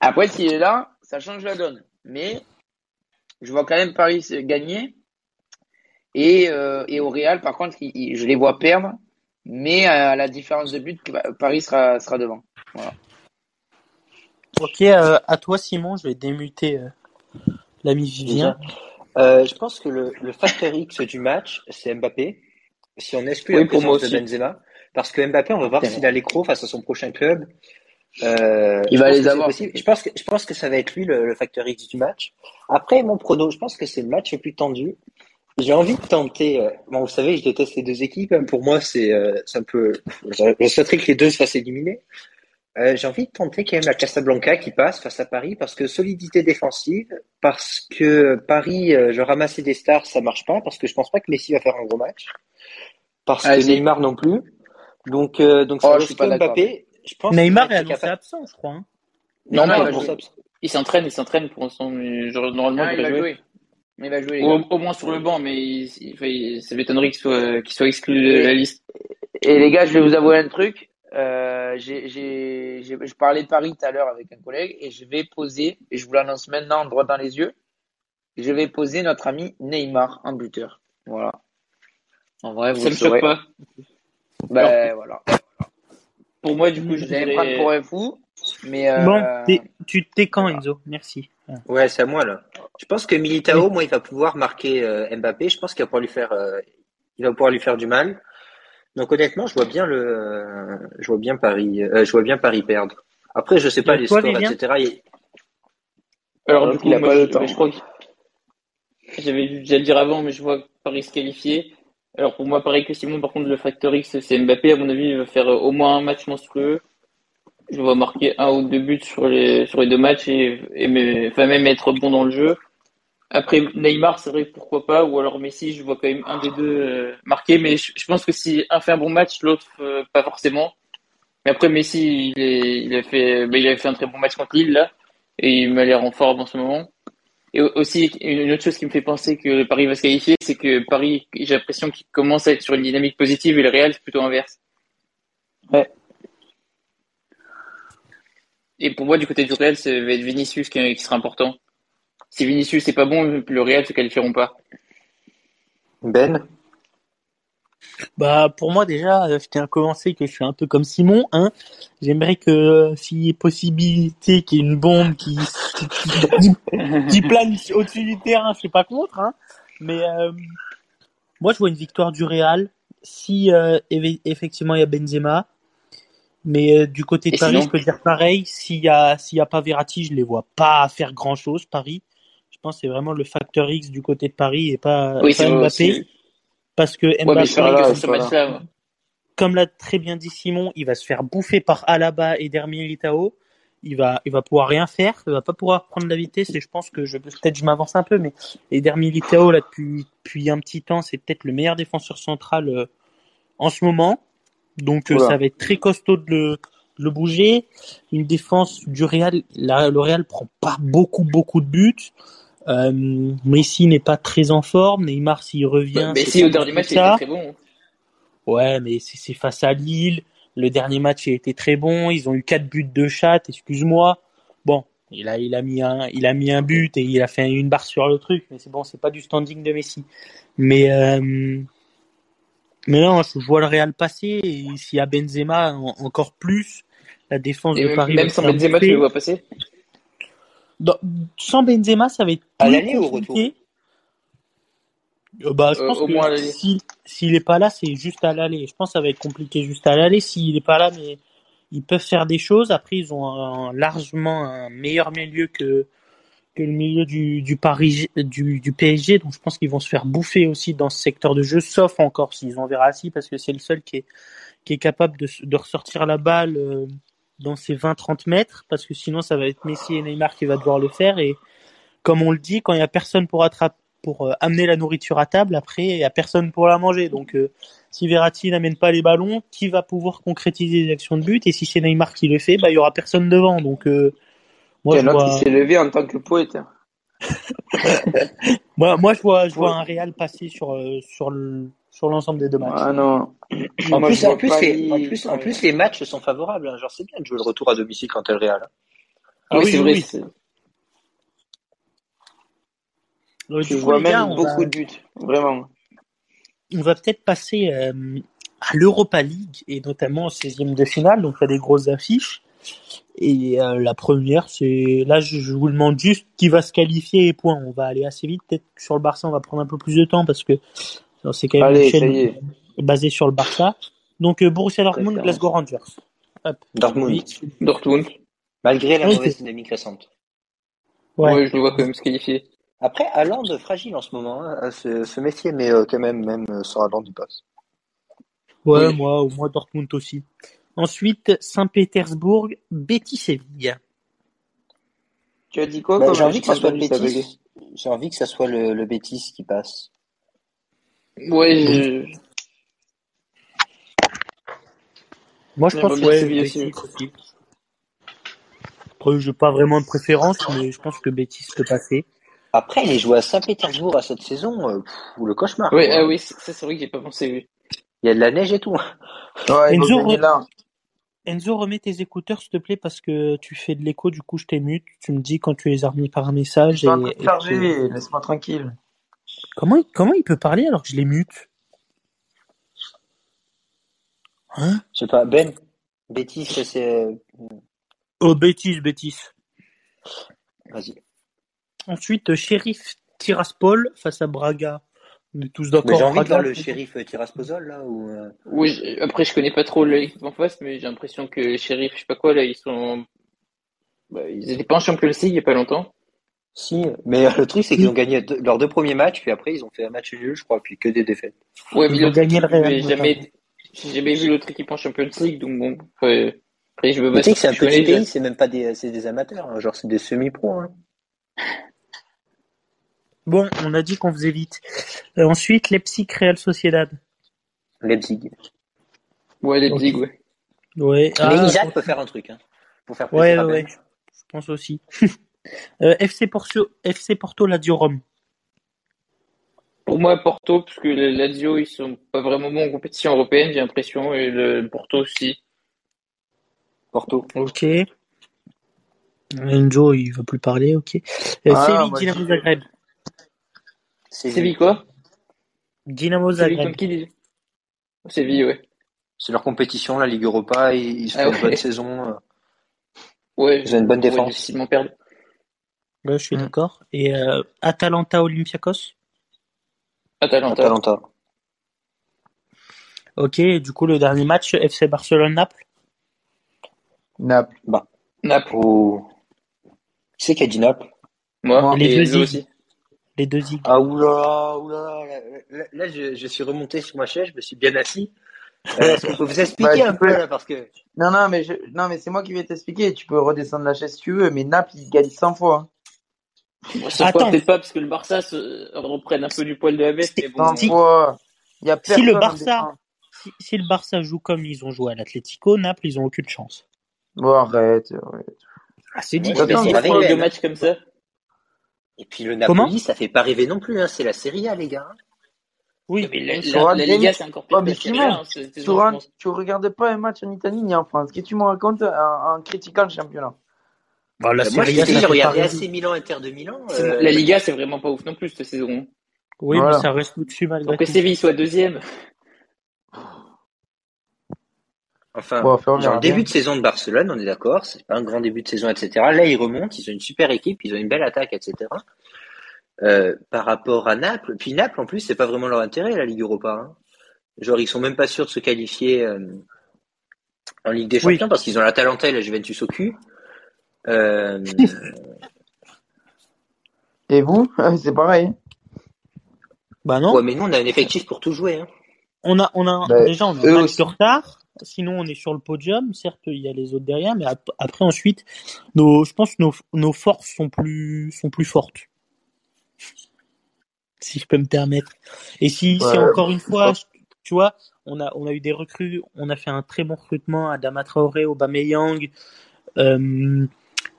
Après, s'il est là, ça change la donne. Mais je vois quand même Paris gagner. Et, euh, et au Real, par contre, il- il- je les vois perdre. Mais à la différence de but, Paris sera, sera devant. Ok, euh, à toi, Simon, je vais démuter euh, l'ami Vivien. Euh, je pense que le, le facteur X du match, c'est Mbappé. Si on exclut Oui, la pour moi présence de aussi. Benzema, parce que Mbappé, on va voir s'il a l'écro face à son prochain club. Euh, Il va les avoir. Je pense que je pense que ça va être lui le, le facteur X du match. Après, mon prono, je pense que c'est le match le plus tendu. J'ai envie de tenter. euh, bon, vous savez, je déteste les deux équipes. hein. Pour moi, c'est euh, un peu. Je souhaiterais que les deux se fassent éliminer. Euh, j'ai envie de tenter quand même la Casablanca qui passe face à Paris parce que solidité défensive, parce que Paris, euh, je ramassais des stars, ça marche pas, parce que je pense pas que Messi va faire un gros match, parce que Allez-y. Neymar non plus. Donc, euh, donc ça Oh, je reste suis pas que. Mbappé. Je pense Neymar est annoncé capable- absent, je crois. hein. Non, non, pas il pour. Il s'entraîne, il s'entraîne pour l'instant. mais genre, Normalement, Ah, il il va jouer. jouer. Mais il va jouer, Au, moins sur le banc, mais il, il- enfin, il- ça m'étonnerait qu'il soit, qu'il soit exclu de la liste. Et les gars, je vais vous avouer un truc. Euh, j'ai, j'ai, j'ai- je parlais de Paris tout à l'heure avec un collègue et je vais poser, et je vous l'annonce maintenant droit dans les yeux, je vais poser notre ami Neymar en buteur. Voilà. En vrai, vous Ça le me choque pas. Ben voilà. Pour moi, du coup, je me prendre pour un fou, mais euh, Bon, t'es- tu t'es quand, voilà. Enzo? Merci. Ouais, c'est à moi là. Je pense que Militao, moi, il va pouvoir marquer euh, Mbappé. Je pense qu'il va pouvoir lui faire, euh, il va pouvoir lui faire du mal. Donc honnêtement, je vois bien le, je vois bien Paris, euh, je vois bien Paris perdre. Après, je sais pas les scores, Vivien etc. Alors, Euh, du coup, il a moi, pas je, le temps. je crois que j'avais dû déjà le dire avant, mais je vois Paris se qualifier. Alors, pour moi, pareil que Simon, par contre, le facteur X, c'est Mbappé. À mon avis, il va faire euh, au moins un match monstrueux. Je vois marquer un ou deux buts sur les, sur les deux matchs et, et mais- enfin, même être bon dans le jeu. Après, Neymar, c'est vrai, pourquoi pas, ou alors Messi, je vois quand même un des deux euh, marqué, mais je, je pense que si un fait un bon match, l'autre euh, pas forcément. Mais après, Messi, il, est, il a fait, bah, il a fait un très bon match contre Lille là, et il m'a l'air en forme en ce moment. Et au- aussi, une autre chose qui me fait penser que Paris va se qualifier, c'est que Paris, j'ai l'impression qu'il commence à être sur une dynamique positive et le Real, c'est plutôt inverse. Ouais. Et pour moi, du côté du Real, ça va être Vinicius qui, qui sera important. Si Vinicius n'est pas bon, le Real se qualifieront pas. Ben, Bah, pour moi, déjà, euh, je tiens à commencer que je suis un peu comme Simon, hein. J'aimerais que, euh, s'il y ait possibilité qu'il y ait une bombe qui, qui, qui- qui plane au-dessus du terrain, je suis pas contre, hein. Mais, euh, moi, je vois une victoire du Real si, euh, effectivement, il y a Benzema. Mais, euh, du côté de Et Paris, sinon je peux dire pareil. S'il y a, s'il y a pas Verratti, je les vois pas faire grand chose, Paris. Je pense que c'est vraiment le facteur X du côté de Paris et pas, Oui, pas Mbappé. Parce que Ouais, Mbappé, vrai là, ce match-là, comme l'a très bien dit Simon, il va se faire bouffer par Alaba et Dermi Militao. Il va, il va pouvoir rien faire. Il va pas pouvoir prendre la vitesse. Et je pense que je, peut-être je m'avance un peu, mais Eder Militao là depuis, depuis un petit temps, c'est peut-être le meilleur défenseur central euh, en ce moment. Donc euh, ça va être très costaud de le, bouger. Une défense du Real, la, le Real prend pas beaucoup beaucoup de buts. Euh, Messi n'est pas très en forme. Neymar s'il revient, Bah, mais c'est si, pas au dernier match, il était très bon. Ouais, mais c'est face à Lille. Le dernier match a été très bon. Ils ont eu quatre buts de chat. Excuse-moi. Bon, il a, il a mis un, il a mis un but et il a fait une barre sur le truc. Mais c'est bon, c'est pas du standing de Messi. Mais, euh, mais non, je vois le Real passer et s'il y a Benzema en- encore plus, la défense Et de Paris même sans Benzema, tu le vois passer? Dans- sans Benzema, ça va être À l'aller ou au compliqué? Euh, bah, je Euh, pense que l'aller. si, s'il est pas là, c'est juste à l'aller. Je pense que ça va être compliqué juste à l'aller. S'il est pas là, mais ils peuvent faire des choses. Après, ils ont un- largement un meilleur milieu que, que le milieu du, du Paris, du, du PSG. Donc, je pense qu'ils vont se faire bouffer aussi dans ce secteur de jeu, sauf encore s'ils ont Verratti, parce que c'est le seul qui est, qui est capable de, de ressortir la balle euh, dans ses 20-30 mètres, parce que sinon, ça va être Messi et Neymar qui va devoir le faire. Et comme on le dit, quand il y a personne pour attraper, pour euh, amener la nourriture à table, après, il y a personne pour la manger. Donc, euh, si Verratti n'amène pas les ballons, qui va pouvoir concrétiser les actions de but? Et si c'est Neymar qui le fait, bah, il y aura personne devant. Donc, euh, moi, Il y a vois, qui s'est levé en tant que poète. hein. moi, moi, je vois, je vois un Real passer sur, sur le, sur l'ensemble des deux matchs. Ah non. En Moi, plus, en plus, les, en plus, en plus, les matchs sont favorables. hein. Genre, c'est bien de jouer le retour à domicile quand t'es le Real. Ah oui, oui, c'est oui, vrai. oui. c'est- Je du coup, vois gars, même on beaucoup va, de buts. Vraiment. on va peut-être passer euh, à l'Europa League et notamment au 16e de finale. Donc, il y a des grosses affiches. Et euh, la première, c'est là, je, je vous demande juste qui va se qualifier et point. On va aller assez vite. Peut-être que sur le Barça, on va prendre un peu plus de temps parce que c'est quand même Allez, une chaîne basée sur le Barça. Donc, euh, Borussia Dortmund. Glasgow Rangers. Hop. Dortmund. Dortmund. malgré la Oui, mauvaise dynamique récente. Ouais. Ouais, je le vois quand même se qualifier. Après, Haaland, fragile en ce moment, hein, à ce, ce métier, mais euh, quand même, même euh, sans Haaland, il passe. Ouais, Oui. moi, moi, Dortmund aussi. Ensuite, Saint-Pétersbourg, Betis Séville. Tu as dit quoi Bah, comme j'ai envie que ça j'ai soit le. Bétis. J'ai envie que ça soit le, le Bétis qui passe. Ouais, je... Moi, je pense que ouais, Betis aussi. j'ai pas vraiment de préférence, mais je pense que Betis peut passer. Après, les jouer à Saint-Pétersbourg à cette saison, euh, pff, le cauchemar. Ah oui, ça c'est vrai que j'ai pas pensé, oui. Il y a de la neige et tout. Ouais, il Enzo, re- là. Enzo, remets tes écouteurs, s'il te plaît, parce que tu fais de l'écho, du coup, je t'ai mute. Tu me dis quand tu les as remis par un Je message. suis Et, en train de charger. Laisse-moi tranquille. Comment, il- comment il peut parler alors que je les mute? Hein? Je sais pas, Ben, Bétis, c'est... Oh, Betis, Betis. Vas-y. Ensuite, euh, Sheriff Tiraspol face à Braga. On est tous d'accord. j'ai envie de voir le shérif euh, Tiraspozol, là, ou... euh, Oui, après je connais pas trop l'équipe en face, mais j'ai l'impression que les shérifs, je sais pas quoi, là, ils sont... Bah, ils étaient pas en Champions League il y a pas longtemps. Si, mais euh, le truc, c'est qu'ils ont gagné deux- leurs deux premiers matchs, puis après, ils ont fait un match nul, je crois, puis que des défaites. Ouais, mais Ils ont l'autre gagné équipe, le Real, j'ai jamais, j'ai jamais vu l'autre équipe en Champions League, donc bon, après, après je me Mais base tu sais sur que c'est ce un que je petit connais, pays, c'est même pas des, c'est des amateurs, hein, genre c'est des semi-pros. Hein. Bon, on a dit qu'on faisait vite. Euh, ensuite, Leipzig Real Sociedad. Leipzig. Ouais, Leipzig, ouais. Ouais. Mais ah, Isaac peut faire un truc. Hein, pour faire Ouais, plaisir ouais, à ouais. Ben. Je pense aussi. Euh, FC Porto, FC Porto Lazio Rome. Pour moi, Porto, parce que les Lazio, ils sont pas vraiment bons en compétition européenne, j'ai l'impression, et le Porto aussi. Porto. Ok. Enzo, il veut plus parler, ok. Euh, Ah, Séville, moi, Dynamo Zagreb. Séville, quoi? Dynamo Séville Zagreb. Séville, ouais. C'est leur compétition, la Ligue Europa. Ils, ils se Ah font une bonne saison. euh. Ouais, Ils ont une bonne défense. difficilement perdre. Ouais, je suis Mm. d'accord. Et euh, Atalanta Olympiakos? Atalanta. Atalanta. Ok, et du coup, le dernier match, FC Barcelone-Naples. Naples? Naples. Oh. Qui c'est qui a dit Naples? Moi, Moi. Les deux aussi. Les deux zigs. Ah oulala, oulala. Là, là, là, je, je suis remonté sur ma chaise, je me suis bien assis. Euh, Est-ce qu'on peut vous expliquer Bah, un peu là parce que Non, non, mais, je... non, mais c'est moi qui vais t'expliquer. Tu peux redescendre la chaise si tu veux, mais Naples, ils gagnent 100 fois. hein. Cette Attends. peut-être pas, parce que le Barça se reprenne un peu du poil de la bête, mais bon. 100 Si- y a le Barça- défense. Si, si le Barça joue comme ils ont joué à l'Atlético, Naples, ils ont aucune chance. Bon, arrête. arrête. Ah, c'est dit. Deux matchs comme ça. et puis le Comment? Napoli, ça fait pas rêver non plus. Hein. C'est la Serie A, les gars. Oui. Mais la, la, un la Liga, c'est encore Oh, A, hein, je pense. tu regardes pas un match en Italie ni en France? Qu'est-ce que tu me racontes en, en critiquant le championnat? Bon, la Euh, moi, je Serie A, t'ai dit, ça j'ai regardé rêver. Milan, Inter de Milan. Euh, La Liga, c'est vraiment pas ouf non plus cette saison. Oui, Voilà. mais ça reste au-dessus malgré Pour que. Séville soit deuxième. Enfin, Bon, début de saison de Barcelone, on est d'accord. C'est pas un grand début de saison, etc. Là, ils remontent, ils ont une super équipe, ils ont une belle attaque, etc. Euh, par rapport à Naples, puis Naples, en plus, c'est pas vraiment leur intérêt, la Ligue Europa. hein. Genre, ils sont même pas sûrs de se qualifier euh, en Ligue des Oui. Champions parce qu'ils ont la Talenta et la Juventus au cul. Euh, Et vous C'est pareil. Bah non. ouais, mais nous, on a un effectif pour tout jouer. Hein. On a, on a, Bah, déjà, on a un match de retard. Sinon, on est sur le podium. Certes, il y a les autres derrière, mais ap- après, ensuite, nos, je pense que nos, nos forces sont plus, sont plus fortes. Si je peux me permettre. Et si, si Ouais. encore une fois, tu vois, on a, on a eu des recrues, on a fait un très bon recrutement à Dama Traoré, Aubameyang, euh,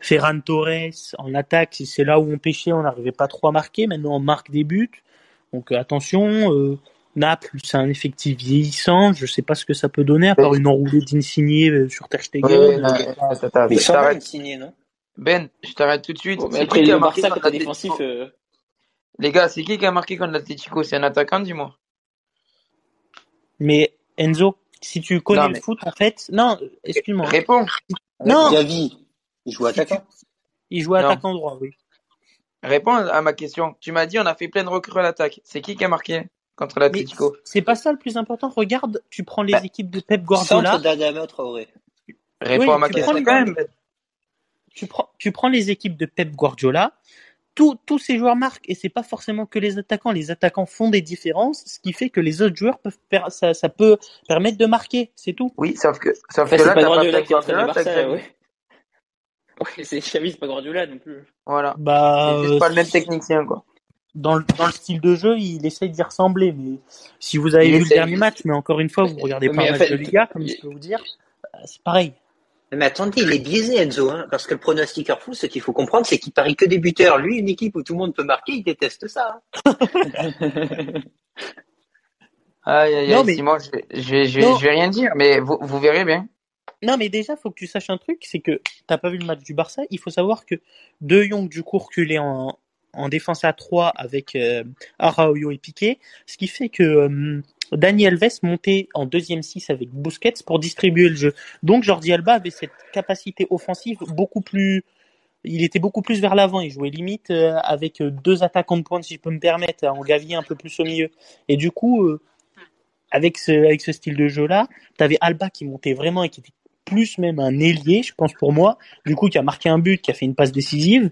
Ferran Torres en attaque. Si c'est là où on pêchait, on n'arrivait pas trop à marquer. Maintenant, on marque des buts. Donc euh, attention, euh, Naples, c'est un effectif vieillissant. Je sais pas ce que ça peut donner à part une enroulée d'Insigné euh, sur Ter Stegen. Ouais, Euh, Mais non? Ben, je t'arrête tout de suite. Bon, C'est qui qui a marqué défensif, euh, Les gars, c'est qui qui a marqué contre l'Atlético? C'est un attaquant, dis-moi. Mais Enzo, si tu connais Non, le foot, en fait, non, excuse-moi, Réponds. Non. Gavi, il joue attaquant. il joue attaquant droit, oui. Réponds à ma question. Tu m'as dit on a fait plein de recrues à l'attaque. C'est qui qui a marqué contre l'Atlético C'est pas ça le plus important. Regarde, tu prends les Bah, équipes de Pep Guardiola. Traoré. Réponds Oui, à ma tu question prends les- quand même. Tu prends, tu prends les équipes de Pep Guardiola, tous tous ces joueurs marquent et c'est pas forcément que les attaquants. Les attaquants font des différences, ce qui fait que les autres joueurs peuvent ça, ça peut permettre de marquer, c'est tout. Oui, sauf que, sauf que là, pas t'as pas Pep Guardiola, Xavi. Ouais. C'est Xavi, c'est pas Guardiola non plus. Voilà. Bah, C'est juste euh, pas le même technicien, quoi. dans le, dans le style de jeu, il essaye d'y ressembler. Mais si vous avez Il vu le dernier match, mais encore une fois, vous regardez Mais pas un match fait, de Liga, comme je peux vous dire, euh, c'est pareil. Mais attendez, il est biaisé Enzo, hein, parce que le pronostiqueur fou, ce qu'il faut comprendre, c'est qu'il parie que des buteurs. Lui, une équipe où tout le monde peut marquer, il déteste ça. hein. Aïe, aïe, Non, aïe, mais- Simon, je vais, je Non. je vais rien dire, mais vous, vous verrez bien. Non, mais déjà, faut que tu saches un truc, c'est que t'as pas vu le match du Barça. Il faut savoir que De Jong, du coup, reculé en, en défense à 3 avec euh, Araujo et Piqué, ce qui fait que euh, Dani Alves montait en deuxième 6 avec Busquets pour distribuer le jeu. Donc Jordi Alba avait cette capacité offensive beaucoup plus... Il était beaucoup plus vers l'avant, il jouait limite euh, avec euh, deux attaquants de pointe, si je peux me permettre, en Gavi un peu plus au milieu. Et du coup, euh, avec ce, avec ce style de jeu-là, t'avais Alba qui montait vraiment et qui était plus même un ailier, je pense pour moi, du coup qui a marqué un but, qui a fait une passe décisive.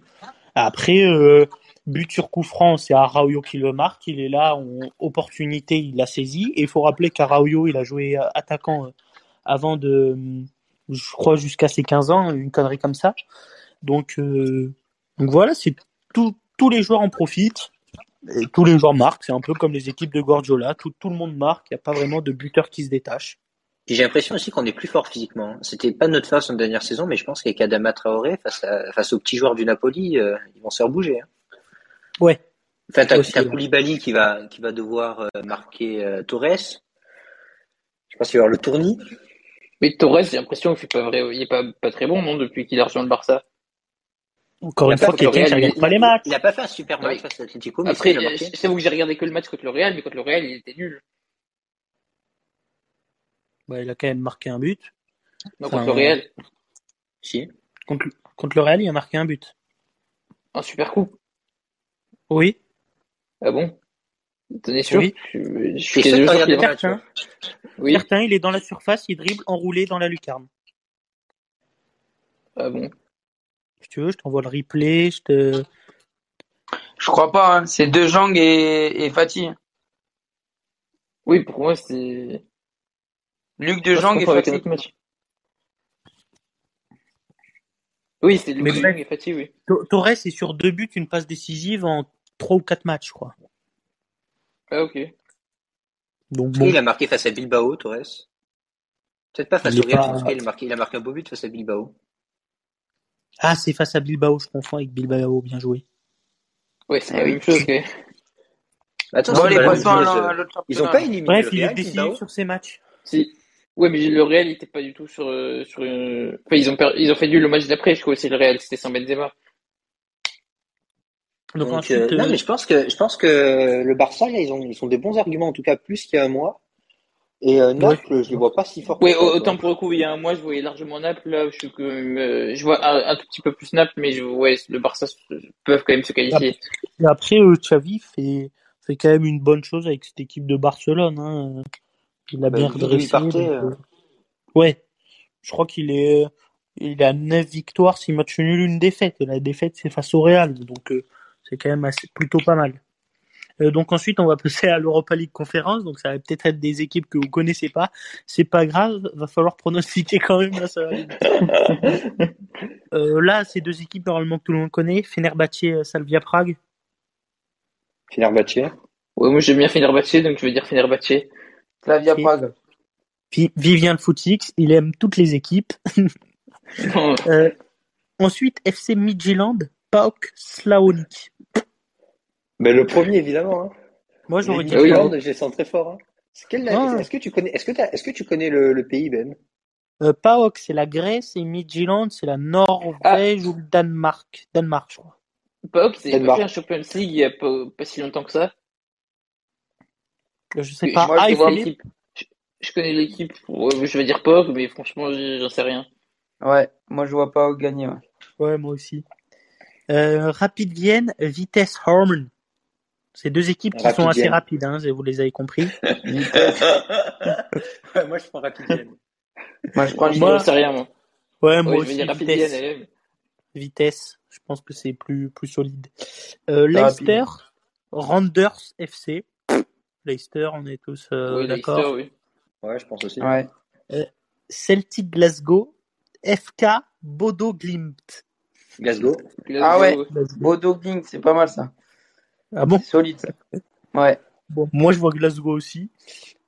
Après, euh, but sur coup franc, c'est Araujo qui le marque, il est là, opportunité, il l'a saisi. Et il faut rappeler qu'Araujo, il a joué attaquant euh, avant de, je crois, jusqu'à ses 15 ans, une connerie comme ça. Donc, euh, donc voilà, c'est tout, tous les joueurs en profitent. Et tous les joueurs marquent, c'est un peu comme les équipes de Guardiola, tout, tout le monde marque, il n'y a pas vraiment de buteur qui se détache. Puis j'ai l'impression aussi qu'on est plus fort physiquement. C'était pas notre face en dernière saison, mais je pense qu'avec Adama Traoré, face, à, face aux petits joueurs du Napoli, euh, ils vont se faire bouger. Hein. Ouais. Enfin, t'as Aussi, t'as ouais. Koulibaly qui va, qui va devoir euh, marquer euh, Torres. Je pense qu'il va y avoir le tournis. Mais Torres, j'ai l'impression qu'il fait pas vrai, il est pas, pas très bon, non, depuis qu'il a rejoint le Barça. Encore une fois, quelqu'un qui regarde il- pas les matchs. Il a pas fait un super match face à l'Atlético, mais Après, il a marqué. je sais que j'ai regardé que le match contre le Real, mais contre le Real, il était nul. Bah, il a quand même marqué un but. Non, Enfin, contre le Real, Si. Contre, contre le Real, il a marqué un but. un super coup. Oui, Ah bon? T'en es sûr? Oui. Je, je suis sûr match, certain. Oui. Certain, il est dans la surface, il dribble enroulé dans la lucarne. Ah bon? Si tu veux, je t'envoie le replay, je te... Je crois pas, hein. C'est De Jong et, et Fati. Oui, pour moi, c'est. Luc De Jong et confonds avec un Fati. autre match. Oui, c'est Luc bref. et Fati, oui. To- Torres est sur deux buts, une passe décisive en trois ou quatre matchs, je crois. Ah, ok. Donc bon, il a marqué face à Bilbao, Torres. Peut-être pas face Il au est Real, pas- mais en tout cas, il a marqué, il a marqué un beau but face à Bilbao. ah c'est face à Bilbao, je confonds avec Bilbao, bien joué. Ouais, c'est la oui. même chose, ok. Attends, allez, pas la chose. Ils ont championnat. pas éliminé Bref, le il est décisif Bilbao. sur ses matchs. Si. Ouais, mais le Real, il était pas du tout sur, euh, sur une... Enfin, ils ont, per- ils ont fait nul le match d'après, je crois aussi, le Real, c'était sans Benzema. Donc, Donc, ensuite, euh, non, euh, mais je pense que je pense que le Barça là, ils ont ils ont des bons arguments en tout cas plus qu'il y a un mois. Et euh, Naples, je les vois pas si fort. Ouais, quoi. autant pour le coup, il y a un mois, je voyais largement Naples, là, je suis quand même, euh, je vois un, un tout petit peu plus Naples, mais je, ouais, le Barça peuvent quand même se qualifier. et après, euh, Xavi fait, fait quand même une bonne chose avec cette équipe de Barcelone. Hein. Il a Bah, bien redressé. partait, donc, euh. euh, Ouais, je crois qu'il est, il a 9 victoires, 6 matchs nuls, une défaite. Et la défaite, c'est face au Real. Donc, euh, c'est quand même assez, plutôt pas mal. Euh, donc ensuite, on va passer à l'Europa League Conférence. Donc ça va peut-être être des équipes que vous connaissez pas. C'est pas grave, va falloir pronostiquer quand même. Là, ça va. Euh, là, c'est deux équipes normalement que tout le monde connaît. Fenerbahçe, euh, Salvia Prague. Fenerbahçe. Ouais, moi, j'aime bien Fenerbahçe, donc je vais dire Fenerbahçe. Slavia. Prague. Puis Vivien le Footix, il aime toutes les équipes. Euh, ensuite, FC Midtjylland, PAOK, Slaonik. Mais le premier évidemment. Hein. Moi, j'aurais dit. Midtjylland, je les sens très fort. Hein. Quel- Ah. Est-ce que tu connais Est-ce que t'as- est-ce que tu connais le, le pays Ben? Euh, PAOK, c'est la Grèce et Midtjylland, c'est la Norvège ou le Danemark. Danemark, je crois. PAOK, c'est pas Danemark. fait un Champions League il y a pas, pas si longtemps que ça. Je sais Je- pas. moi, Ah, je, vois. Je, je connais l'équipe. Je vais dire PAOK, mais franchement, j'en sais rien. Ouais, moi je vois pas gagner. Ouais. Ouais, moi aussi. Euh, Rapid Vienne, Vitesse Hormen. C'est deux équipes qui Rapid sont assez Vienne. rapides, hein, vous les avez compris. Ouais, Moi je prends Rapid Moi je prends Je Moi- n'en sais rien, moi. Ouais, moi Ouais, je vais aussi, dire Rapid Vitesse. Vienne. Vitesse, je pense que c'est plus, plus solide. Euh, C'est Leicester, Randers FC. Leicester, on est tous euh, Oui, d'accord. Leicester, oui. Ouais, je pense aussi. Ouais. Celtic Glasgow, FK Bodo Glimt. Glasgow. Ah ouais. Glasgow, Bodo Glimt, c'est pas mal ça. Ah bon? Solide. ça. Ouais. Bon, moi je vois Glasgow aussi.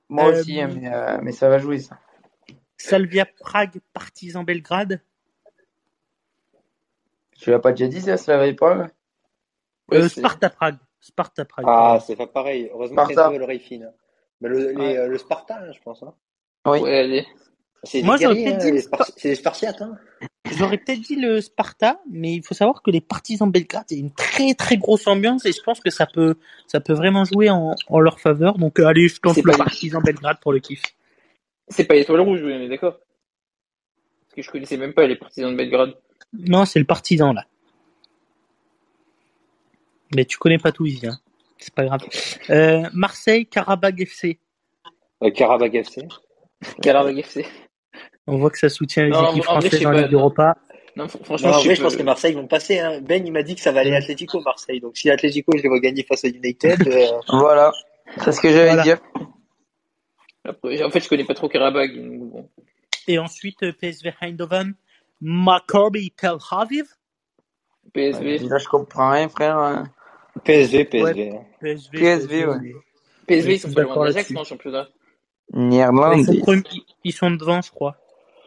Moi Euh, aussi, hein, mais, euh, mais ça va jouer ça. Salvia Prague, Partizan Belgrade. Tu l'as pas déjà dit ça, Slavia Prague? Ouais, Euh, Sparta Prague. Sparta Prague. Ah, c'est pas pareil. Heureusement Sparta. qu'elle a l'oreille fine. Mais le, les, Ouais. euh, le Sparta, je pense. Hein. Oui. Ouais. C'est Moi, j'aurais peut-être hein, dit les le Spar- c'est des Spartiates. Hein. J'aurais peut-être dit le Sparta, mais il faut savoir que les Partizan Belgrade, c'est une très très grosse ambiance et je pense que ça peut, ça peut vraiment jouer en, en leur faveur. Donc euh, allez, je tente le pas- Partizan Belgrade pour le kiff. C'est pas l'étoile rouge, oui, on est d'accord. Parce que je connaissais même pas les partisans de Belgrade. Non, c'est le Partizan là. Mais tu connais pas tout ici, hein. C'est pas grave. Euh, Marseille, Karabag FC. Euh, Karabakh FC. Karabakh FC. On voit que ça soutient les Non, équipes en françaises en pas, Ligue Europa. Non, fr- franchement, Non, en je, vrai, sais je pense que Marseille vont passer. Hein. Ben, il m'a dit que ça va aller à Atlético Marseille. Donc si Atlético, je les vois gagner face à United. euh, Voilà. C'est ce que j'allais Voilà. dire. Après, en fait, je connais pas trop Karabakh. bon. Et ensuite, euh, PSV Eindhoven, Maccabi Tel Aviv. PSV. Là, je comprends rien, frère. Hein. PSV, PSV. PSV, PSV, ouais. oui. PSV, ils sont pas loin non, en championnat. Ils Néerlandais. sont, premiers- ils sont devant, je crois.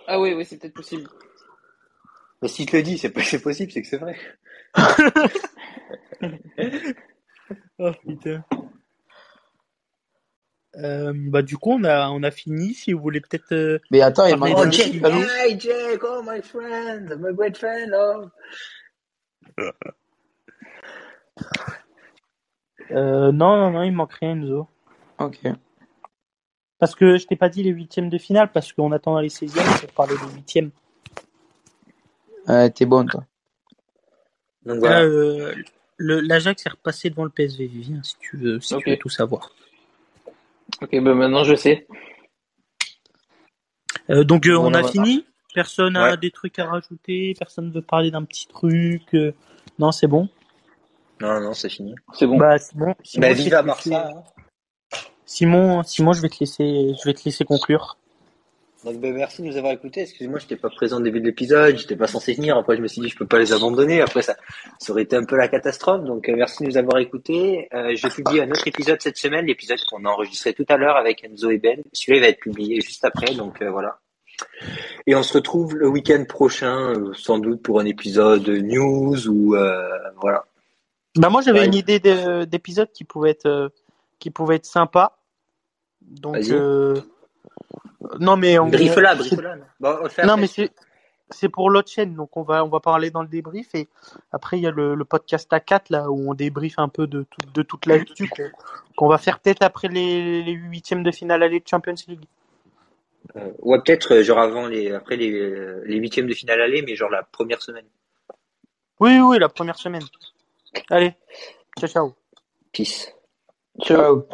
Ah oui, oui, c'est peut-être possible. Mais si te le dis, c'est pas c'est possible, c'est que c'est vrai. Oh putain. Euh, bah du coup on a on a fini. Si vous voulez peut-être euh, Mais attends, il petit Palou. Hi Jake, oh my friend, my great friend, oh. euh, non non non il manque rien Enzo. Ok. Parce que je t'ai pas dit les huitièmes de finale parce qu'on attend les 16e pour parler des huitièmes. Euh, T'es bon, toi. Donc Là, voilà. euh, le l'Ajax est repassé devant le PSV. Viens si tu veux si tu veux tout savoir. Ok, bah maintenant je sais. Euh, donc euh, on a fini. Personne a des trucs à rajouter. Personne veut parler d'un petit truc. euh, Non c'est bon. Non, non, c'est fini. C'est bon. Bah Simon. Simon, Bah, je vais viva te laisser- Marsa. hein. Simon Simon je vais te laisser je vais te laisser conclure. Donc, ben, merci de nous avoir écoutés. Excusez-moi, j'étais pas présent au début de l'épisode, j'étais pas censé venir. Après, je me suis dit, je peux pas les abandonner. Après, ça, ça aurait été un peu la catastrophe. Donc, euh, merci de nous avoir écoutés. Euh, je publie un autre épisode cette semaine, l'épisode qu'on a enregistré tout à l'heure avec Enzo et Ben. Celui-là, il va être publié juste après. Donc, euh, voilà. Et on se retrouve le week-end prochain, euh, sans doute pour un épisode news ou, euh, voilà. Bah moi j'avais Ouais. une idée de- d'épisode qui pouvait être euh, qui pouvait être sympa. Donc euh, non mais on. Bon, fait non mais c'est c'est pour l'autre chaîne donc on va on va parler dans le débrief et après il y a le, le podcast A4 là où on débriefe un peu de tout, de toute l'actu qu'on qu'on va faire peut-être après les huitièmes de finale aller de Champions League. Euh, ouais, peut-être, euh, genre avant les, après les, les huitièmes de finale aller, mais genre la première semaine. Oui oui la première semaine. Allez ciao ciao. Peace. Ciao.